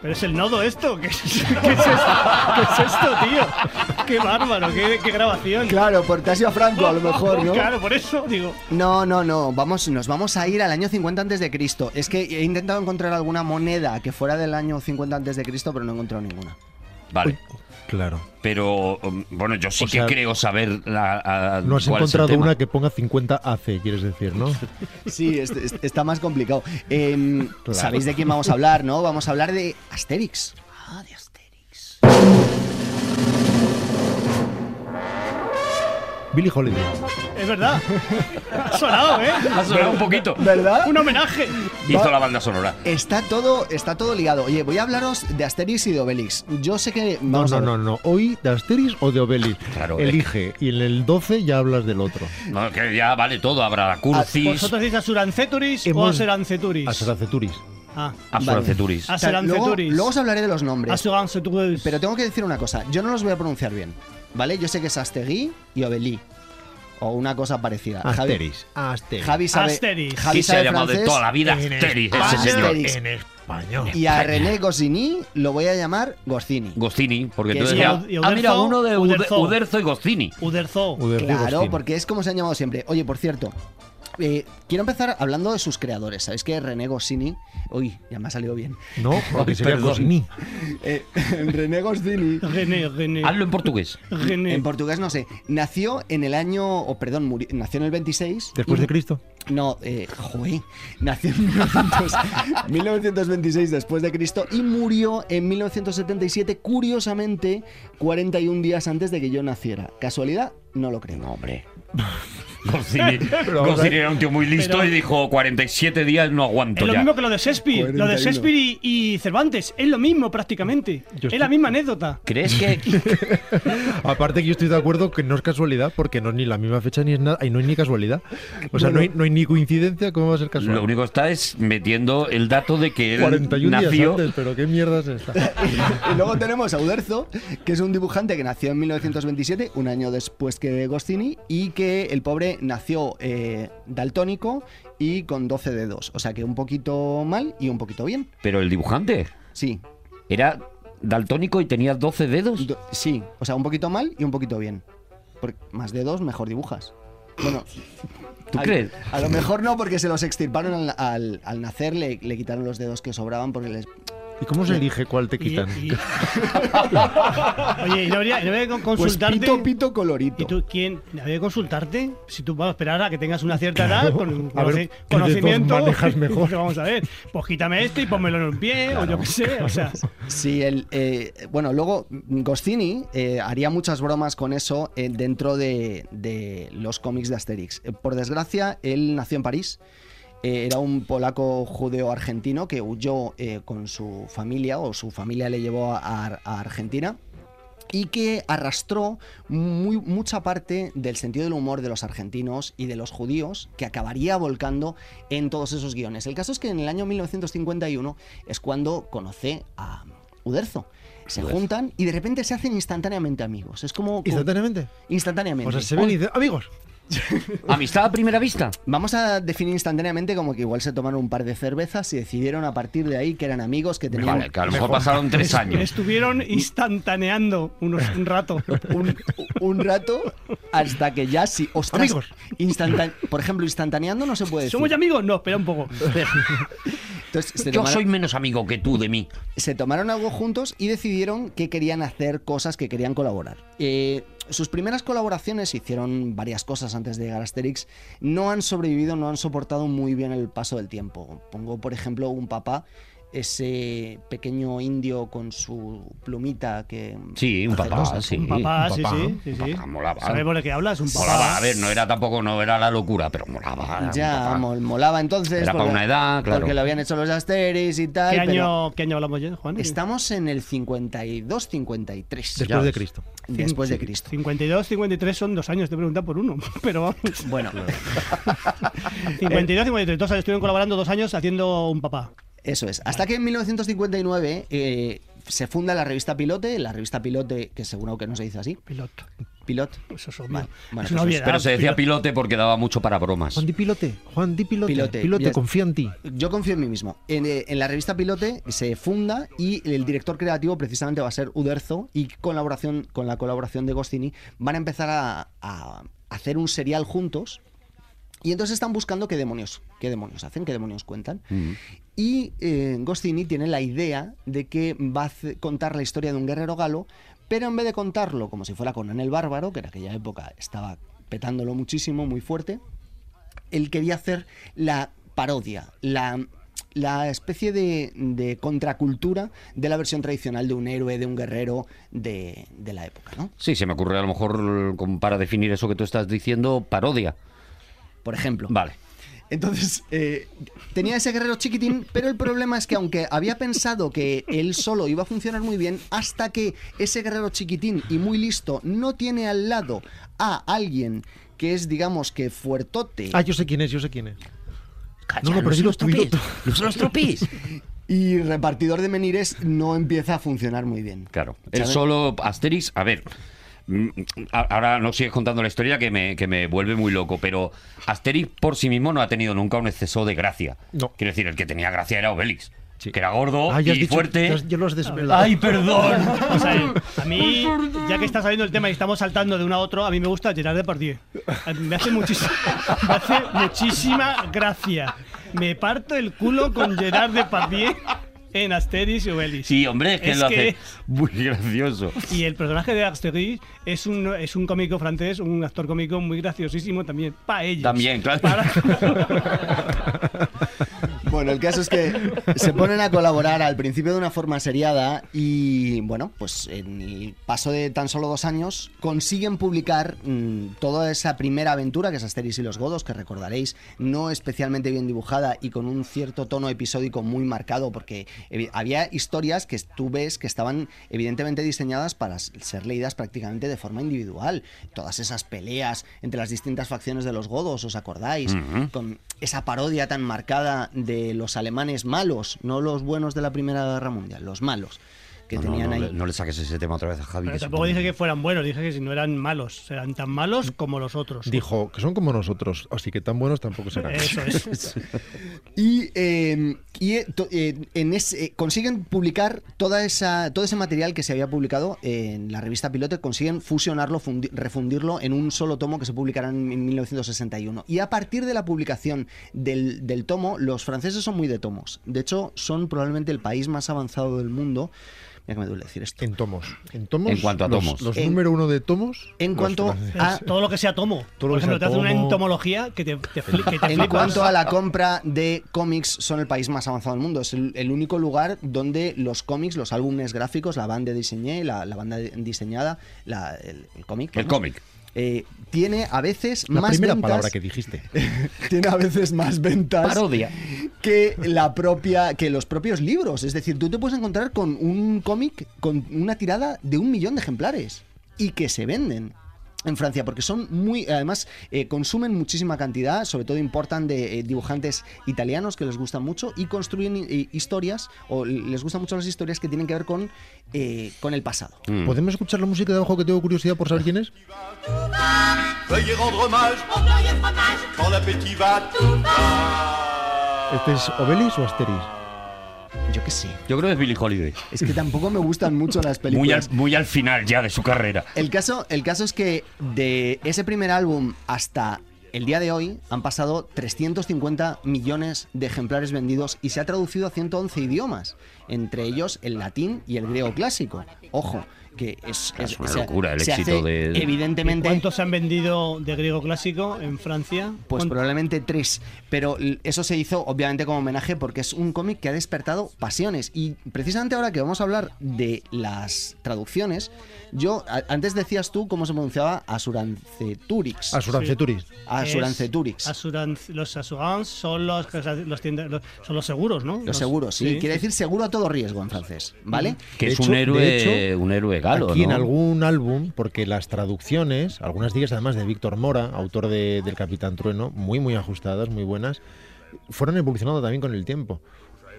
Pero es el nodo esto. ¿Qué es, qué es esto? ¿Qué es esto, tío? Qué bárbaro, qué, qué grabación. Claro, por Tasio Franco a lo mejor, ¿no? Claro, por eso digo. No, no, no. Vamos, nos vamos a ir al año 50 antes de Cristo. Es que he intentado encontrar alguna moneda que fuera del año 50 antes de Cristo, pero no he encontrado ninguna. Vale. Claro. Pero um, bueno, yo sí O que sea, creo saber la, a- No has cuál es el encontrado tema. una que ponga 50 AC, quieres decir, ¿no? Sí, es- es- está más complicado. Em, Claro. Sabéis de quién vamos a hablar, ¿no? Vamos a hablar de Asterix. Ah, de Asterix. Billy Holiday. Es verdad. Ha sonado, ¿eh? Ha sonado un poquito. ¿Verdad? Un homenaje. Hizo la banda sonora. Está todo, está todo ligado. Oye, voy a hablaros de Asterix y de Obelix. Yo sé que. No, no, no, no. Hoy de Asterix o de Obelix. Claro, Elige. Y en el 12 ya hablas del otro. No, que ya vale todo. Habrá la Curcis, ¿Vosotros decís Asuranceturis o Hemos- Asuranceturis? Ah. O sea, luego, os hablaré de los nombres. Pero tengo que decir una cosa, yo no los voy a pronunciar bien, ¿vale? Yo sé que es Astegui y Obelí. O una cosa parecida. Javi- Asterix. Asterix. Javi sabe, Asterix. Javi Sí se ha llamado de toda la vida En Asterix, España. ese señor. En español. Y a René Goscinny lo voy a llamar Goscini. Gostini, porque ya... y Ah, mira, uno de Ude- Uderzo. Uderzo y Gostini. Uderzo. Uderzo Claro, porque es como se han llamado siempre. Oye, por cierto, eh, quiero empezar hablando de sus creadores. ¿Sabéis que René Goscinny... Uy, ya me ha salido bien. No, porque sería. Goscinny. Eh, René Goscinny... René, René. Hazlo en portugués. René. En portugués no sé. Nació en el año... O perdón, muri- nació en el 26. Después y- de Cristo. No, eh, joder, nació en 1900 1926 después de Cristo y murió en 1977, curiosamente, 41 días antes de que yo naciera. ¿Casualidad? No lo creo. No, hombre. Ver. era un tío muy listo Pero- y dijo 47 días no aguanto Es lo ya. mismo que lo de Shakespeare. Lo de 41. Shakespeare y, y Cervantes. Es lo mismo prácticamente. Yo Es la estoy- misma anécdota. ¿Crees que Aparte que yo estoy de acuerdo que no es casualidad porque no es ni la misma fecha ni es nada. Y no hay ni casualidad. O sea, no, hay, no hay ni coincidencia. ¿Cómo va a ser casual? lo único que está es metiendo el dato de que él 41 días nació antes, pero qué mierda es esta. y luego tenemos a Uderzo, que es un dibujante que nació en 1927, un año después que Goscinny, y que el pobre nació eh, daltónico y con 12 dedos. O sea que un poquito mal y un poquito bien. Pero el dibujante Sí, era daltónico y tenía 12 dedos. do- sí, o sea, un poquito mal y un poquito bien. Porque más dedos, mejor dibujas. Bueno, ¿Tú crees? A lo mejor no, porque se los extirparon al, al- al nacer, le, le quitaron los dedos que sobraban porque les... ¿Y cómo se elige cuál te Y- quitan? y- Oye, ¿y no habría, no habría que Pues consultarte? pito, pito, colorito. ¿Y tú quién? ¿Habría que consultarte? Si tú vas a esperar a que tengas una cierta edad, con A ver, conoci- ¿qué conocimiento. manejas mejor? vamos a ver. Pues quítame esto y pónmelo en un pie, o yo qué sé. O sea, Sí, el, eh, bueno, luego Goscinny eh, haría muchas bromas con eso eh, dentro de, de los cómics de Asterix. Eh, por desgracia, él nació en París. Eh, era un polaco judeo argentino que huyó eh, con su familia o su familia le llevó a, a Argentina y que arrastró muy, mucha parte del sentido del humor de los argentinos y de los judíos que acabaría volcando en todos esos guiones. El caso es que en el año 1951 es cuando conoce a Uderzo. se juntan y de repente se hacen instantáneamente amigos. Es como... Instantáneamente. Instantáneamente. O sea, se ven y dicen, amigos. Amistad a primera vista. Vamos a definir instantáneamente como que igual se tomaron un par de cervezas y decidieron a partir de ahí que eran amigos, que tenían Vale, que a lo mejor pasaron tres años. Estuvieron instantaneando unos, un rato. un, un rato hasta que ya sí. Ostras, Amigos. instantane- por ejemplo, instantaneando no se puede decir. ¿Somos ya amigos? No, espera un poco. Entonces, se Yo tomaron- soy menos amigo que tú de mí. se tomaron algo juntos y decidieron que querían hacer cosas, que querían colaborar. Eh, sus primeras colaboraciones hicieron varias cosas antes de llegar a Asterix. No han sobrevivido, no han soportado muy bien el paso del tiempo. Pongo, por ejemplo, un papá, ese pequeño indio con su plumita que... Sí, un papá, cosas. sí. Un papá, un sí, papá. sí, sí, sí. Papá, molaba. Sabemos de qué hablas, un papá. Molaba, a ver, no era tampoco, no era la locura, pero molaba. Ya, mol- molaba entonces. Era para una edad, claro. Porque lo habían hecho los de Asterix y tal. ¿Qué pero año, ¿Qué año hablamos ya, Juan? Estamos en el 52-53. Después Ya de. Cristo. Después de Cristo. 52, 53 son dos años, te preguntan por uno. Pero vamos. Bueno, 52, 53, dos años. Estuvieron colaborando dos años haciendo un papá. Eso es. Hasta que en 1959 eh, se funda la revista Pilote, la revista Pilote, que seguro que no se dice así. Piloto. Pilot. Eso es obvio. Vale, bueno, es pues obviedad. Pero se decía pilote porque daba mucho para bromas. Juan, di pilote. Juan, di pilote. Pilote. Pilote, confía en ti. Yo confío en mí mismo. En, eh, en la revista Pilote se funda y el director creativo precisamente va a ser Uderzo y colaboración, con la colaboración de Gostini van a empezar a, a hacer un serial juntos y entonces están buscando qué demonios, qué demonios hacen, qué demonios cuentan. Y eh, Gostini tiene la idea de que va a contar la historia de un guerrero galo, pero en vez de contarlo como si fuera Conan el Bárbaro, que en aquella época estaba petándolo muchísimo, muy fuerte, él quería hacer la parodia, la, la especie de, de contracultura de la versión tradicional de un héroe, de un guerrero de, de la época, ¿no? Sí, se me ocurre a lo mejor, para definir eso que tú estás diciendo, parodia. Por ejemplo. Vale. Entonces, eh, tenía ese guerrero chiquitín, pero el problema es que aunque había pensado que él solo iba a funcionar muy bien, hasta que ese guerrero chiquitín y muy listo no tiene al lado a alguien que es, digamos, que fuertote Ah, yo sé quién es, yo sé quién es. Calla, No, no, pero los se los tropís. y repartidor de menires, no empieza a funcionar muy bien. Claro. El ¿Sabes? solo Asterix, a ver. Ahora no sigues contando la historia que me, que me vuelve muy loco, pero Asterix por sí mismo no ha tenido nunca un exceso de gracia. No. Quiero decir, el que tenía gracia era Obelix, Sí. que era gordo Ah, y dicho- fuerte. has- has desvelado. Ay, perdón. O sea, a mí, ya que está saliendo el tema y estamos saltando de uno a otro, a mí me gusta Gerard Depardieu. Me hace, muchísima, me hace muchísima gracia. Me parto el culo con Gerard Depardieu en Asterix y Obelix. Sí, hombre, es que Es lo que- hace muy gracioso. Y el personaje de Asterix es un, es un cómico francés, un actor cómico muy graciosísimo también. Para ellos. También, claro. Bueno, el caso es que se ponen a colaborar al principio de una forma seriada y, bueno, pues en el paso de tan solo dos años consiguen publicar mm, toda esa primera aventura que es Asterix y los Godos, que recordaréis, no especialmente bien dibujada y con un cierto tono episódico muy marcado, porque había historias que tú ves que estaban evidentemente diseñadas para ser leídas prácticamente de forma individual. Todas esas peleas entre las distintas facciones de los Godos, ¿os acordáis? Con esa parodia tan marcada de los alemanes malos, no los buenos de la Primera Guerra Mundial, los malos que No, no, tenían no, ahí. le- no le saques ese tema otra vez a Javi. Pero que se tampoco dije que fueran buenos, dije que si no eran malos, eran tan malos como los otros. Dijo que son como nosotros, así que tan buenos tampoco serán. Eso es. Y, eh, y, eh, to- eh, en ese- eh, consiguen publicar toda esa, todo ese material que se había publicado en la revista Pilote, consiguen fusionarlo, fundi- refundirlo en un solo tomo que se publicará en, en 1961. Y a partir de la publicación del, del tomo, los franceses son muy de tomos. De hecho, son probablemente el país más avanzado del mundo. Mira que me duele decir esto. En tomos. En tomos. En cuanto a los- tomos. Los, En- número uno de tomos. En cuanto a Todo lo que sea tomo. Todo Por ejemplo, te hacen una tomo. entomología que te, te, fli- que te En flipas. cuanto a la compra de cómics, son el país más avanzado del mundo. Es el, el único lugar donde los cómics, los álbumes gráficos, la banda diseñé, la, la banda diseñada, la- el, el cómic. El cómic. Eh, tiene a veces La más primera ventas, palabra que dijiste. tiene a veces más ventas Parodia. que la propia que los propios libros. Es decir, tú te puedes encontrar con un cómic con una tirada de un millón de ejemplares y que se venden. En Francia, porque son muy, además, eh, consumen muchísima cantidad, sobre todo importan de eh, dibujantes italianos que les gustan mucho y construyen eh, historias, o les gustan mucho las historias que tienen que ver con, eh, con el pasado. Mm. ¿Podemos escuchar la música de abajo que tengo curiosidad por saber quién es? ¿Este es Obelis o Asteris? Yo qué sé. Yo creo que es Billie Holiday. Es que tampoco me gustan mucho las Muy películas. al, muy al final ya de su carrera. El caso, el caso es que de ese primer álbum hasta el día de hoy han pasado 350 millones de ejemplares vendidos y se ha traducido a 111 idiomas, entre ellos el latín y el griego clásico. Ojo, que es, Es una locura el éxito hace de- Evidentemente, ¿Cuántos se han vendido de griego clásico en Francia? pues ¿Cuánto? probablemente tres. Pero eso se hizo obviamente como homenaje porque es un cómic que ha despertado pasiones. Y precisamente ahora que vamos a hablar de las traducciones, yo a- antes decías tú cómo se pronunciaba Asuranceturix. Asuranceturix. Es Assurance- los assurances son los, los son los seguros, ¿no? Los seguros, sí. Quiere decir seguro a todo riesgo en francés, ¿vale? Que De es hecho- un héroe, hecho, un héroe galo, Aquí en algún álbum, porque las traducciones, algunas de ellas además de Víctor Mora, autor de- del Capitán Trueno, muy muy ajustadas, muy buenas, fueron evolucionando también con el tiempo.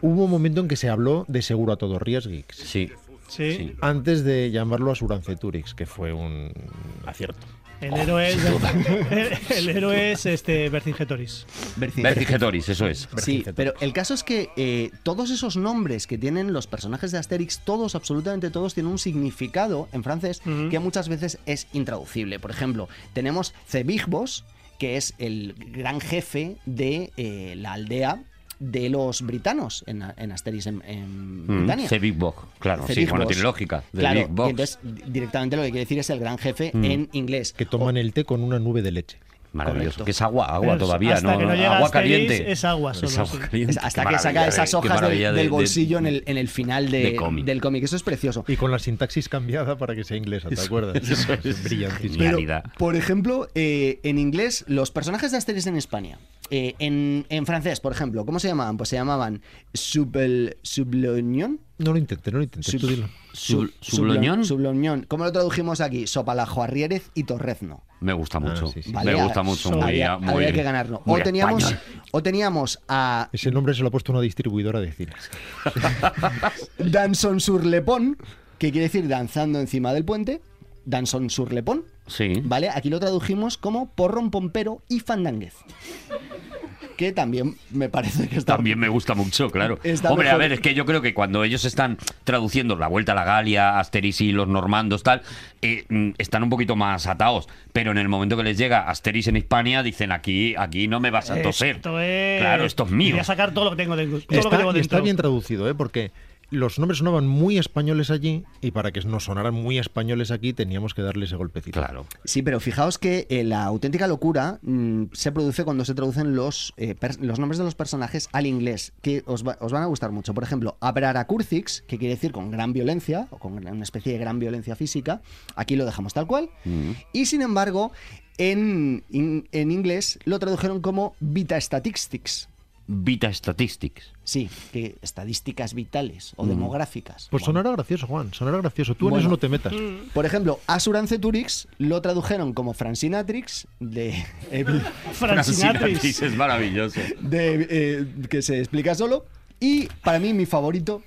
Hubo un momento en que se habló de seguro a todo riesgo, Sí. Sí. Sí. antes de llamarlo Asuranceturix, que fue un acierto. El héroe es, el, el héroe es este Vercingetoris. Vercingetoris, eso es. Sí, pero el caso es que eh, todos esos nombres que tienen los personajes de Asterix, todos, absolutamente todos, tienen un significado en francés que muchas veces es intraducible. Por ejemplo, tenemos Cebigbos, que es el gran jefe de eh, la aldea de los britanos en, en Asterix en, en Mm, Britania. The Big Box, claro, sí, Cebigbos. bueno, tiene lógica. The Claro, Big y Box. entonces di- directamente lo que quiere decir es el gran jefe Mm. en inglés. Que toman el té con una nube de leche. Maravilloso. correcto. Que es agua, agua Pero todavía, hasta ¿no? que no llega agua Asterix, caliente. es agua solo, Es agua sí. caliente. Es hasta que saca esas hojas del, maravilla de- del de- bolsillo en, el, en el final de- de cómic. del cómic. Eso es precioso. Y con la sintaxis cambiada para que sea inglesa, ¿te acuerdas? eso es Es brillantísimo. Pero, por ejemplo, eh, en inglés, los personajes de Asterix en España, eh, en, en francés, por ejemplo, ¿cómo se llamaban? Pues se llamaban Subel, Subloñón. No lo intentes, no lo intentes, Sub-. Sub- Sub- ¿Subloñón? Subloñón. ¿Cómo lo tradujimos aquí? Sopalajo Arriérez y Torrezno. Me gusta mucho. sí, sí. Vale, Me gusta mucho. Muy, había, muy, había que ganarlo. O teníamos, o teníamos a Ese nombre se lo ha puesto una distribuidora de cines. Danson sur le pont, que quiere decir danzando encima del puente. Danson sur le pont. Sí. ¿Vale? Aquí lo tradujimos como porrón pompero y fandánguez. Que también me parece que está. También me gusta mucho, claro. Está Hombre, a ver, es que yo creo que cuando ellos están traduciendo La Vuelta a la Galia, Asterix y los normandos, tal, eh, mm, están un poquito más atados. Pero en el momento que les llega Asterix en Hispania, dicen aquí, aquí no me vas a toser. Esto es... Claro, esto es mío. Voy a sacar todo lo que tengo dentro. Todo lo que Está, tengo está bien traducido, ¿eh? porque los nombres sonaban muy españoles allí y para que nos sonaran muy españoles aquí teníamos que darle ese golpecito. Claro. Sí, pero fijaos que eh, la auténtica locura mm, se produce cuando se traducen los, eh, los nombres de los personajes al inglés, que os, va- os van a gustar mucho. Por ejemplo, Abraracurcix, que quiere decir con gran violencia, o con una especie de gran violencia física, aquí lo dejamos tal cual. Mm. Y sin embargo, en, in- en inglés lo tradujeron como Vita Statistics. Vita Statistics. Sí, que estadísticas vitales o demográficas. Pues Bueno. sonará gracioso, Juan, sonará gracioso. Tú en eso no te metas. Por ejemplo, Asuranceturix lo tradujeron como Francinatrix de, Francinatrix. es maravilloso. de, eh, que se explica solo. Y para mí mi favorito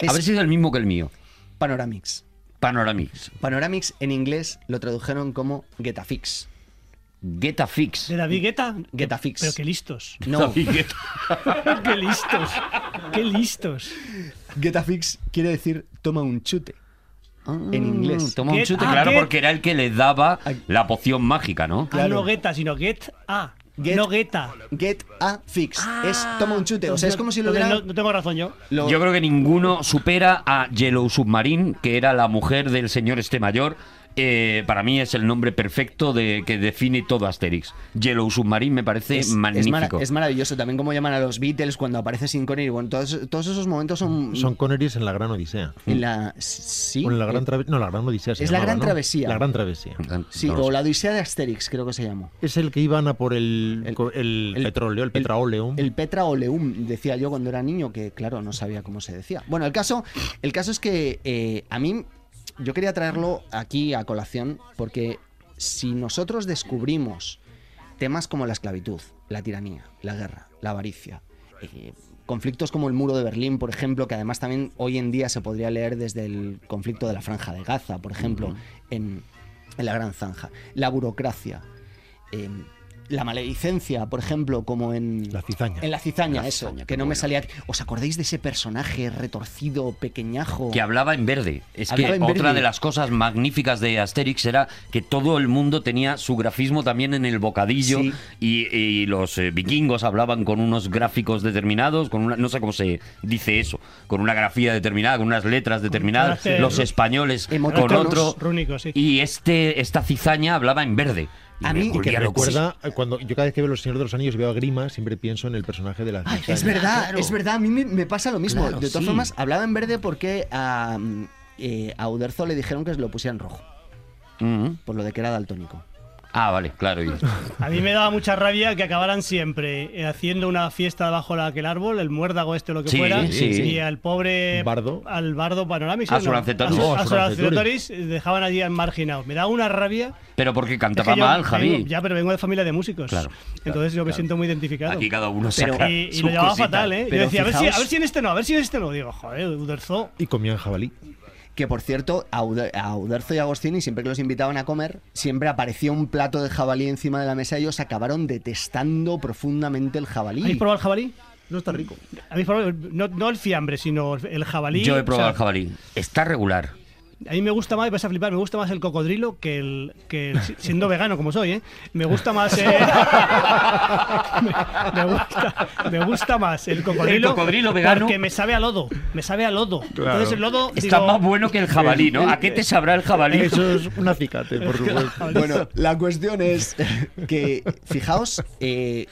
es A ver si es el mismo que el mío. Panoramix. Panoramix. Panoramix en inglés lo tradujeron como Getafix. Getafix. De David Guetta. Getafix. Pero qué listos. No, qué listos. Qué listos. Getafix quiere decir toma un chute. en inglés. Toma un Get- chute, ah, claro, get- porque era el que le daba la poción mágica, ¿no? Ah, no Guetta, sino Get A. Get- no Guetta. Get a fix. es toma un chute. O sea, es como si lo Entonces, hubiera. no, no tengo razón yo. lo- Yo creo que ninguno supera a Yellow Submarine, que era la mujer del señor este mayor. Eh, para mí es el nombre perfecto de que define todo Asterix. Yellow Submarine me parece es, es magnífico. mara- es maravilloso también como llaman a los Beatles cuando aparece Sin Connery. Bueno, todos, todos esos momentos son. Son Connerys en la Gran Odisea. en la. Sí. O en la gran eh, No, la Gran Odisea se es la Gran ¿no? Travesía. La Gran Travesía. sí, No o la Odisea de Asterix, creo que se llamó. Es el que iban a por el, El- el el- petróleo, el, el- petraóleum. El Petra Oleum, decía yo cuando era niño, que claro, no sabía cómo se decía. Bueno, el caso, el caso es que eh, a mí, yo quería traerlo aquí a colación porque si nosotros descubrimos temas como la esclavitud, la tiranía, la guerra, la avaricia, eh, conflictos como el muro de Berlín, por ejemplo, que además también hoy en día se podría leer desde el conflicto de la franja de Gaza, por ejemplo, en, en la Gran Zanja, la burocracia, eh, la maledicencia, por ejemplo, como en La cizaña. en la cizaña, La eso, cizaña, que no me salía. ¿Os acordáis de ese personaje retorcido, pequeñajo? Que hablaba en verde. Es que Hablaba otra verde. de las cosas magníficas de Asterix era que todo el mundo tenía su grafismo también en el bocadillo Sí. y, y los eh, vikingos hablaban con unos gráficos determinados, con una, no sé cómo se dice eso, con una grafía determinada, con unas letras determinadas, los españoles con otro. Rúnicos, sí. Y este, esta cizaña hablaba en verde. Y A me mí- Y que loco. recuerda, eh, cuando yo cada vez que veo Los Señores de los Anillos y veo a Grima, siempre pienso en el personaje de la Ay, es verdad, Claro. es verdad, a mí me, me pasa lo mismo. Claro, de todas sí. formas, hablaba en verde porque a, eh, a Uderzo le dijeron que lo pusiera en rojo, Mm. por lo de que era daltónico. Ah, vale, claro. y- A mí me daba mucha rabia que acabaran siempre eh, haciendo una fiesta bajo la, aquel árbol, el muérdago este o lo que Sí, fuera, sí, y al pobre Bardo. al bardo panorámico. A Solancetoris. No, a a Solancetoris, eh, dejaban allí al marginado. Me da una rabia. Pero porque Es cantaba que yo mal, Javi. vengo- ya, pero vengo de familia de músicos. Claro, Entonces yo me claro. siento muy identificado. Aquí cada uno Pero- saca y, y su lo llevaba cosita. fatal, ¿eh? Yo Pero decía, a ver, si, a ver si en este no, a ver si en este no. Digo, joder, Uderzo. Y comían jabalí. Que por cierto, a, Ude- a Uderzo y Agostini, siempre que los invitaban a comer, siempre aparecía un plato de jabalí encima de la mesa y ellos acabaron detestando profundamente el jabalí. ¿Habéis probado el jabalí? No está rico. ¿Habéis probado? No, no el fiambre, sino el jabalí. Yo he o probado sea, el jabalí. Está regular. A mí me gusta más, y vas a flipar, me gusta más el cocodrilo que el. Que el- siendo vegano como soy, ¿eh? Me gusta más. eh, me, me gusta, me gusta más el cocodrilo. El cocodrilo vegano. Porque me sabe a lodo. Me sabe a lodo. Entonces el lodo. Está digo, más bueno que el jabalí, ¿no? ¿A qué te sabrá el jabalí? Eso es un acicate, por supuesto. Bueno, la cuestión es que, fijaos, eh,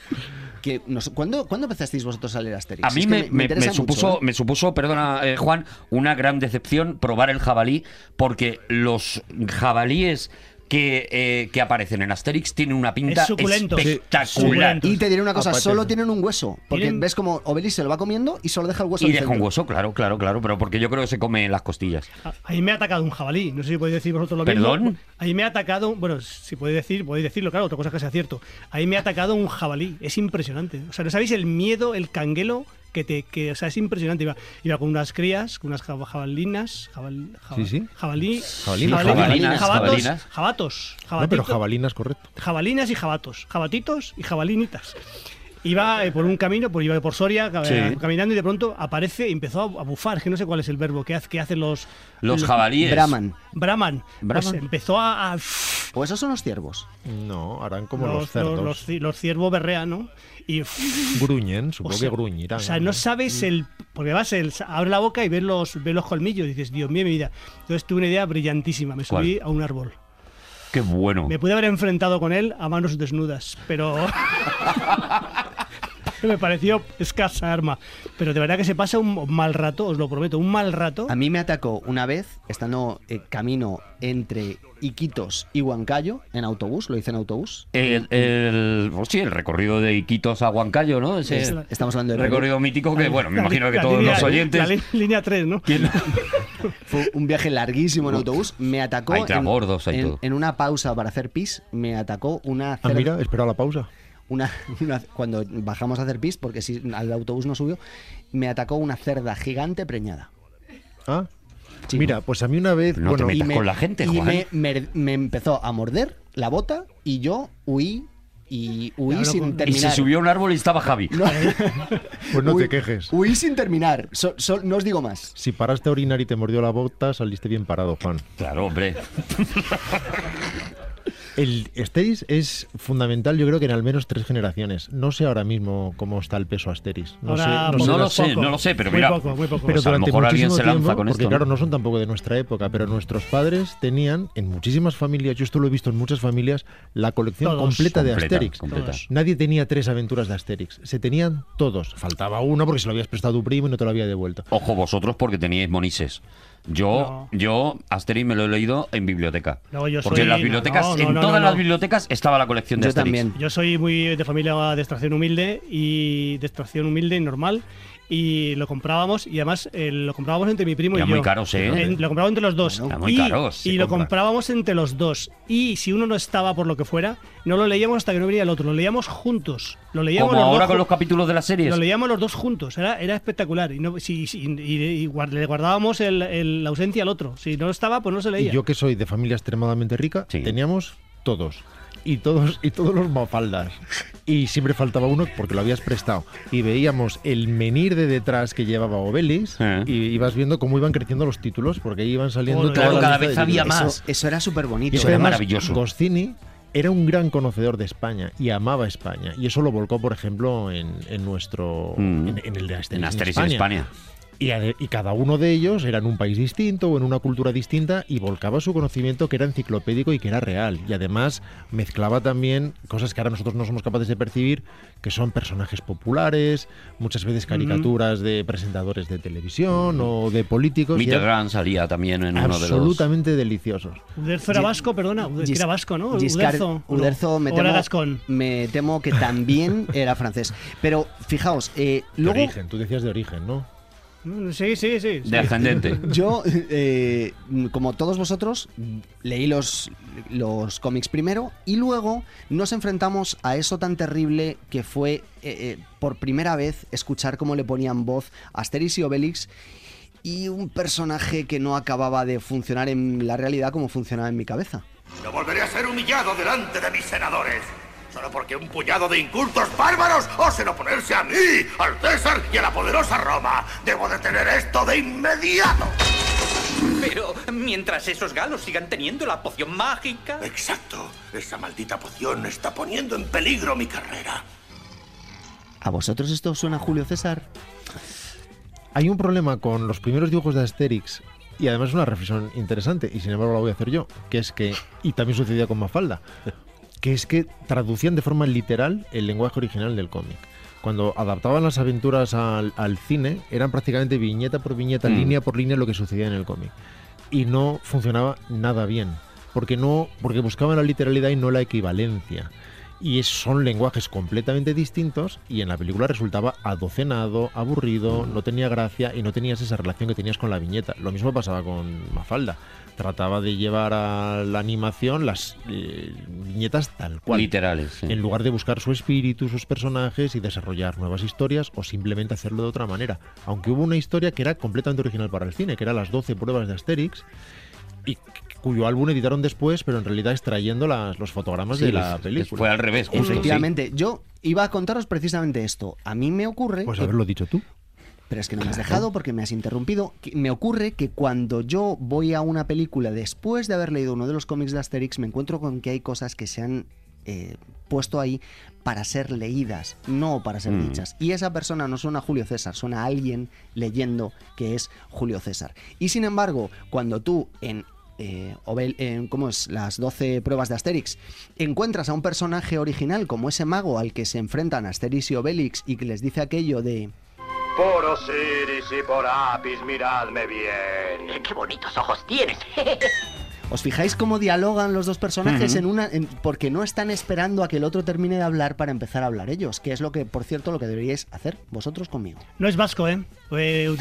que nos- ¿cuándo, ¿cuándo empezasteis vosotros a leer Asterix? A mí Es que me, me- me interesa mucho, supuso, ¿eh? me supuso, perdona eh, Juan, una gran decepción probar el jabalí porque los jabalíes que, eh, que aparecen en Asterix tienen una pinta Es suculento. Sí, espectacular. suculento. Y te diré una cosa, Aparte- solo tienen un hueso. Porque Tienen- ves como Obelix se lo va comiendo y solo deja el hueso Y deja un centro. hueso, claro, claro, claro, pero porque yo creo que se come en las costillas. A- Ahí me ha atacado un jabalí. No sé si podéis decir vosotros lo ¿Perdón? mismo. Ahí me ha atacado. Bueno, si podéis decir, podéis decirlo, claro, otra cosa que sea cierto. Ahí me ha atacado un jabalí. Es impresionante. O sea, no sabéis el miedo, el canguelo que te. Que, o sea, es impresionante. Iba, iba con unas crías, con unas jab- jabalinas. Jabal, jabal- Sí, sí. Jabalí. Jabalinas, jabalinas, jabatos, jabalinas. Jabatos. No, pero jabalinas, correcto. jabalinas y jabatos, jabatitos y jabalinitas. Iba eh, por un camino, por, iba por Soria, Sí. eh, caminando y de pronto aparece y empezó a, a bufar, es que no sé cuál es el verbo que, hace, que hacen los... Los jabalíes. Brahman. Brahman. Pues Brahman. empezó a... a- O esos son los ciervos. No, harán como los, los, cerdos. los, los ciervos berrean, ¿no? Y... Gruñen, supongo o sea, que gruñirán. O sea, no sabes el... Porque vas, el, abre la boca y ves los, ves los colmillos y dices, Dios mío, mi vida. Entonces tuve una idea brillantísima. Me subí a un árbol. Qué bueno. Me pude haber enfrentado con él a manos desnudas, pero. me pareció escasa arma. Pero de verdad que se pasa un mal rato, os lo prometo, un mal rato. A mí me atacó una vez, estando eh, camino entre Iquitos y Huancayo, en autobús, lo hice en autobús. El, el- pues sí, el recorrido de Iquitos a Huancayo, ¿no? Ese Es- estamos hablando de Perú. recorrido mítico que, bueno, me La imagino que la todos línea- los oyentes... La línea 3, ¿no? ¿Quién- Fue un viaje larguísimo en autobús. Me atacó Hay tragordos, hay en, todo. en una pausa para hacer pis. Me atacó una Ah, mira, espera la pausa. Una, una- cuando bajamos a hacer pis, porque si al autobús no subió, me atacó una cerda gigante preñada. Ah, Chico. mira, pues a mí una vez. No te bueno, metas Y me, con la gente, y Juan. me, me- me empezó a morder la bota y yo huí y huí Claro, sin con- y Y terminar. se subió a un árbol y estaba Javi. pues no Huí- te quejes. Huí sin terminar. So- so- no os digo más. Si paraste a orinar y te mordió la bota, saliste bien parado, Juan. Claro, hombre. El Asterix es fundamental, yo creo que en al menos tres generaciones. No sé ahora mismo cómo está el peso Asterix. No Ahora, sé, no sé No lo sé, poco. no lo sé, pero Muy mira, poco, muy poco. Pero Pues a lo durante mejor alguien se lanza tiempo, con porque claro, no son tampoco de nuestra época, pero nuestros padres tenían en muchísimas familias, yo esto lo he visto en muchas familias, la colección Todos. completa de Completa, Asterix. completa. Nadie tenía tres aventuras de Asterix, se tenían todos. Faltaba uno porque se lo habías prestado a tu primo y no te lo había devuelto. Ojo vosotros porque teníais monises. Yo, yo, Asterix me lo he leído en biblioteca. No, yo porque soy- en las bibliotecas, no, no, en no, todas no, las bibliotecas estaba la colección de Yo Asterix. también. Yo soy muy de familia de extracción humilde y de extracción humilde y normal. Y lo comprábamos y además eh, lo comprábamos entre mi primo Era y yo. muy caros, ¿eh? En- lo comprábamos entre los dos. Era muy y caros, se y lo compra. comprábamos entre los dos. Y si uno no estaba por lo que fuera, no lo leíamos hasta que no venía el otro. Lo leíamos juntos. Lo leíamos Como los ahora dos con ju- los capítulos de las series. Lo leíamos los dos juntos, era, era espectacular. Y, no, si, si- y- y guard- le guardábamos el- el- la ausencia al otro. Si no estaba, pues no se Y leía. yo que soy de familia extremadamente rica, Sí. teníamos todos. Y todos, y todos los mafaldas. Y siempre faltaba uno porque lo habías prestado. Y veíamos el menir de detrás que llevaba Obelix. Eh. Y ibas viendo cómo iban creciendo los títulos, porque ahí iban saliendo claro, la cada vez había más. Eso, eso era súper bonito. es que era además, maravilloso. Goscinny era un gran conocedor de España y amaba España. Y eso lo volcó, por ejemplo, en, en nuestro. Mm. En, en el de Asterix, En en Asterix en España. Y, cada uno de ellos era en un país distinto o en una cultura distinta y volcaba su conocimiento que era enciclopédico y que era real. Y además mezclaba también cosas que ahora nosotros no somos capaces de percibir, que son personajes populares, muchas veces caricaturas de presentadores de televisión o de políticos. Mitterrand salía también en uno de los... absolutamente deliciosos. Uderzo era vasco, perdona. Ude- que Gis- era vasco, ¿no? Giscard- Uderzo. Uderzo, me ¿O era temo, gascón? me temo que también era francés. Pero fijaos, eh, De luego origen, tú decías de origen, ¿no? Sí, sí, sí. sí. De ascendente. yo, eh, como todos vosotros, leí los, los cómics primero y luego nos enfrentamos a eso tan terrible que fue eh, eh, por primera vez escuchar cómo le ponían voz a Asterix y Obelix y un personaje que no acababa de funcionar en la realidad como funcionaba en mi cabeza. No volveré a ser humillado delante de mis senadores. Solo porque un puñado de incultos bárbaros osen oponerse a mí, al César y a la poderosa Roma. Debo detener esto de inmediato. Pero mientras esos galos sigan teniendo la poción mágica. Exacto. Esa maldita poción está poniendo en peligro mi carrera. ¿A vosotros esto suena a Julio César? Hay un problema con los primeros dibujos de Asterix y además una reflexión interesante, y sin embargo la voy a hacer yo, que es que, y también sucedía con Mafalda, que es que traducían de forma literal el lenguaje original del cómic. Cuando adaptaban las aventuras al, al cine, eran prácticamente viñeta por viñeta, Mm. línea por línea lo que sucedía en el cómic. Y no funcionaba nada bien, porque, no, porque buscaban la literalidad y no la equivalencia. Y son lenguajes completamente distintos y en la película resultaba adocenado, aburrido, no tenía gracia y no tenías esa relación que tenías con la viñeta. Lo mismo pasaba con Mafalda. Trataba de llevar a la animación las eh, viñetas tal cual. Literales. sí. En lugar de buscar su espíritu, sus personajes y desarrollar nuevas historias o simplemente hacerlo de otra manera. Aunque hubo una historia que era completamente original para el cine, que era las 12 pruebas de Asterix, y cuyo álbum editaron después, pero en realidad extrayendo las, los fotogramas Sí, de la es- película. Fue al revés, justo. sí. Efectivamente, yo iba a contaros precisamente esto. A mí me ocurre. Pues que- haberlo dicho tú. Pero es que no me has dejado porque me has interrumpido. Me ocurre que cuando yo voy a una película después de haber leído uno de los cómics de Asterix, me encuentro con que hay cosas que se han eh, puesto ahí para ser leídas, no para ser Mm. dichas. Y esa persona no suena a Julio César, suena a alguien leyendo que es Julio César. Y sin embargo, cuando tú en eh, Obel- en, ¿cómo es? Las 12 pruebas de Asterix, encuentras a un personaje original como ese mago al que se enfrentan Asterix y Obelix y que les dice aquello de... Por Osiris y por Apis, miradme bien. ¡Qué bonitos ojos tienes! ¿Os fijáis cómo dialogan los dos personajes en una en- porque no están esperando a que el otro termine de hablar para empezar a hablar ellos, que es lo que, por cierto, lo que deberíais hacer vosotros conmigo. No es vasco, ¿eh? Pues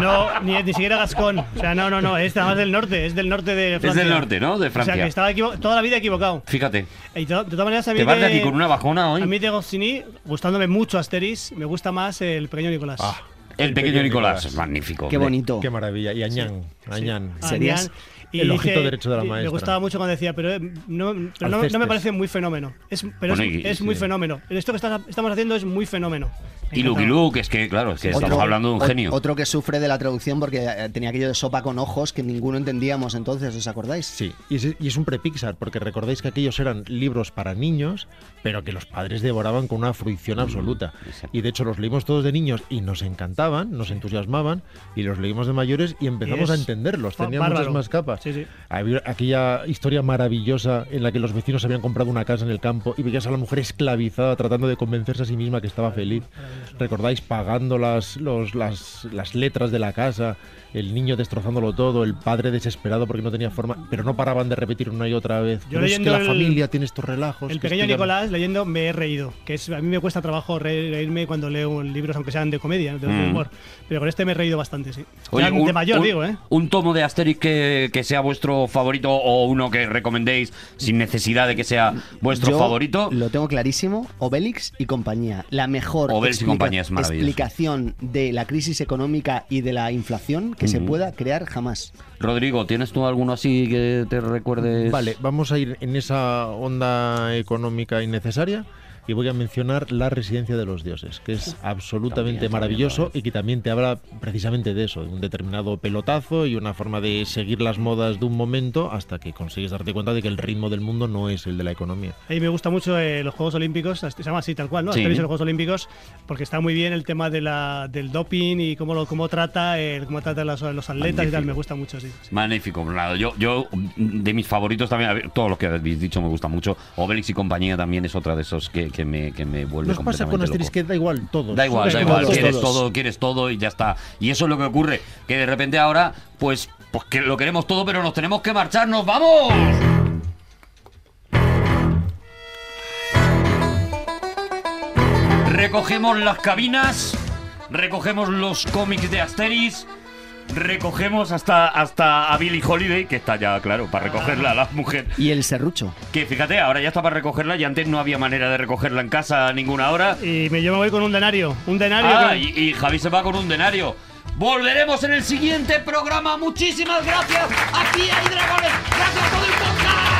no, ni, ni siquiera gascón. O sea, no, no, no. Es más del norte. Es del norte de Es Francia. del norte, ¿no? De O sea, Francia. que estaba toda la vida equivocado. Fíjate. Y to- de todas maneras, a mí Te vas de aquí con una bajona hoy. A mí de Goscinny, gustándome mucho Asterix, me gusta más el pequeño Nicolás. Ah, El pequeño Nicolás es magnífico. Qué bonito. qué maravilla. Y Añán, Añán. Serías Nian. Y el ojito derecho de la y maestra. Me gustaba mucho cuando decía, pero, eh, no, pero no, no me parece muy fenómeno. Es, pero Bueno, es, y- es muy sí. fenómeno. Esto que está- estamos haciendo es muy fenómeno. Me Y Lucky encantaba. Luke, es que, claro, es que Otro- estamos hablando de un o- genio. Otro que sufre de la traducción porque eh, tenía aquello de sopa con ojos que ninguno entendíamos entonces, ¿os acordáis? Sí, y es, y es un pre-Pixar, porque recordáis que aquellos eran libros para niños, pero que los padres devoraban con una fruición absoluta. exacto. Y de hecho los leímos todos de niños y nos encantaban, nos entusiasmaban, y los leímos de mayores y empezamos Y a entenderlos, tenían muchas más capas. Sí, sí. Aquella historia maravillosa en la que los vecinos habían comprado una casa en el campo y veías a la mujer esclavizada tratando de convencerse a sí misma que estaba feliz. ¿Recordáis? Pagando las, los- las, las letras de la casa, el niño destrozándolo todo, el padre desesperado porque no tenía forma, pero no paraban de repetir una y otra vez. Yo "Pero es que leyendo la el- familia tiene estos relajos. El que pequeño explican-". Nicolás leyendo me he reído, que es a mí me cuesta trabajo re- reírme cuando leo libros aunque sean de comedia, de, Mm. humor, pero con este me he reído bastante, sí. Oye, un- de mayor un- digo, ¿eh? Un tomo de Asterix que, que sea vuestro favorito o uno que recomendéis sin necesidad de que sea vuestro Yo favorito. Lo tengo clarísimo. Obelix y compañía. La mejor Obelix y compañía es maravilloso. explicación de la crisis económica y de la inflación que se pueda crear jamás. Rodrigo, ¿tienes tú alguno así que te recuerdes? Vale, vamos a ir en esa onda económica innecesaria y voy a mencionar La Residencia de los Dioses, que es absolutamente También, maravilloso también, y que también te habla precisamente de eso, de un determinado pelotazo y una forma de seguir las modas de un momento hasta que consigues darte cuenta de que el ritmo del mundo no es el de la economía. A mí me gusta mucho eh, los Juegos Olímpicos, se llama así tal cual, ¿no? Sí. Los Juegos Olímpicos, porque está muy bien el tema de la, del doping y cómo lo cómo trata, eh, cómo trata los, los atletas y tal, me gusta mucho, sí. sí. Magnífico, nada, yo, yo de mis favoritos también, a ver, todos los que habéis dicho me gustan mucho. Obelix y compañía también es otra de esos que, que me, que me vuelve Nos pasa con Asterix loco. que da igual todo. Da igual, da igual, todos, quieres todos. todo, quieres todo y ya está. Y eso es lo que ocurre, que de repente ahora, pues, pues que lo queremos todo, pero nos tenemos que marchar, ¡nos vamos! Recogemos las cabinas, recogemos los cómics de Asterix, recogemos hasta, hasta a Billie Holiday, que está ya, claro, para recogerla a la mujer. Y el serrucho. Que fíjate, ahora ya está para recogerla y antes no había manera de recogerla en casa a ninguna hora. Y me, yo me voy con un denario, un denario. Ah, con- y, y Javi se va con un denario. Volveremos en el siguiente programa. Muchísimas gracias. Aquí hay dragones. Gracias a todo el podcast.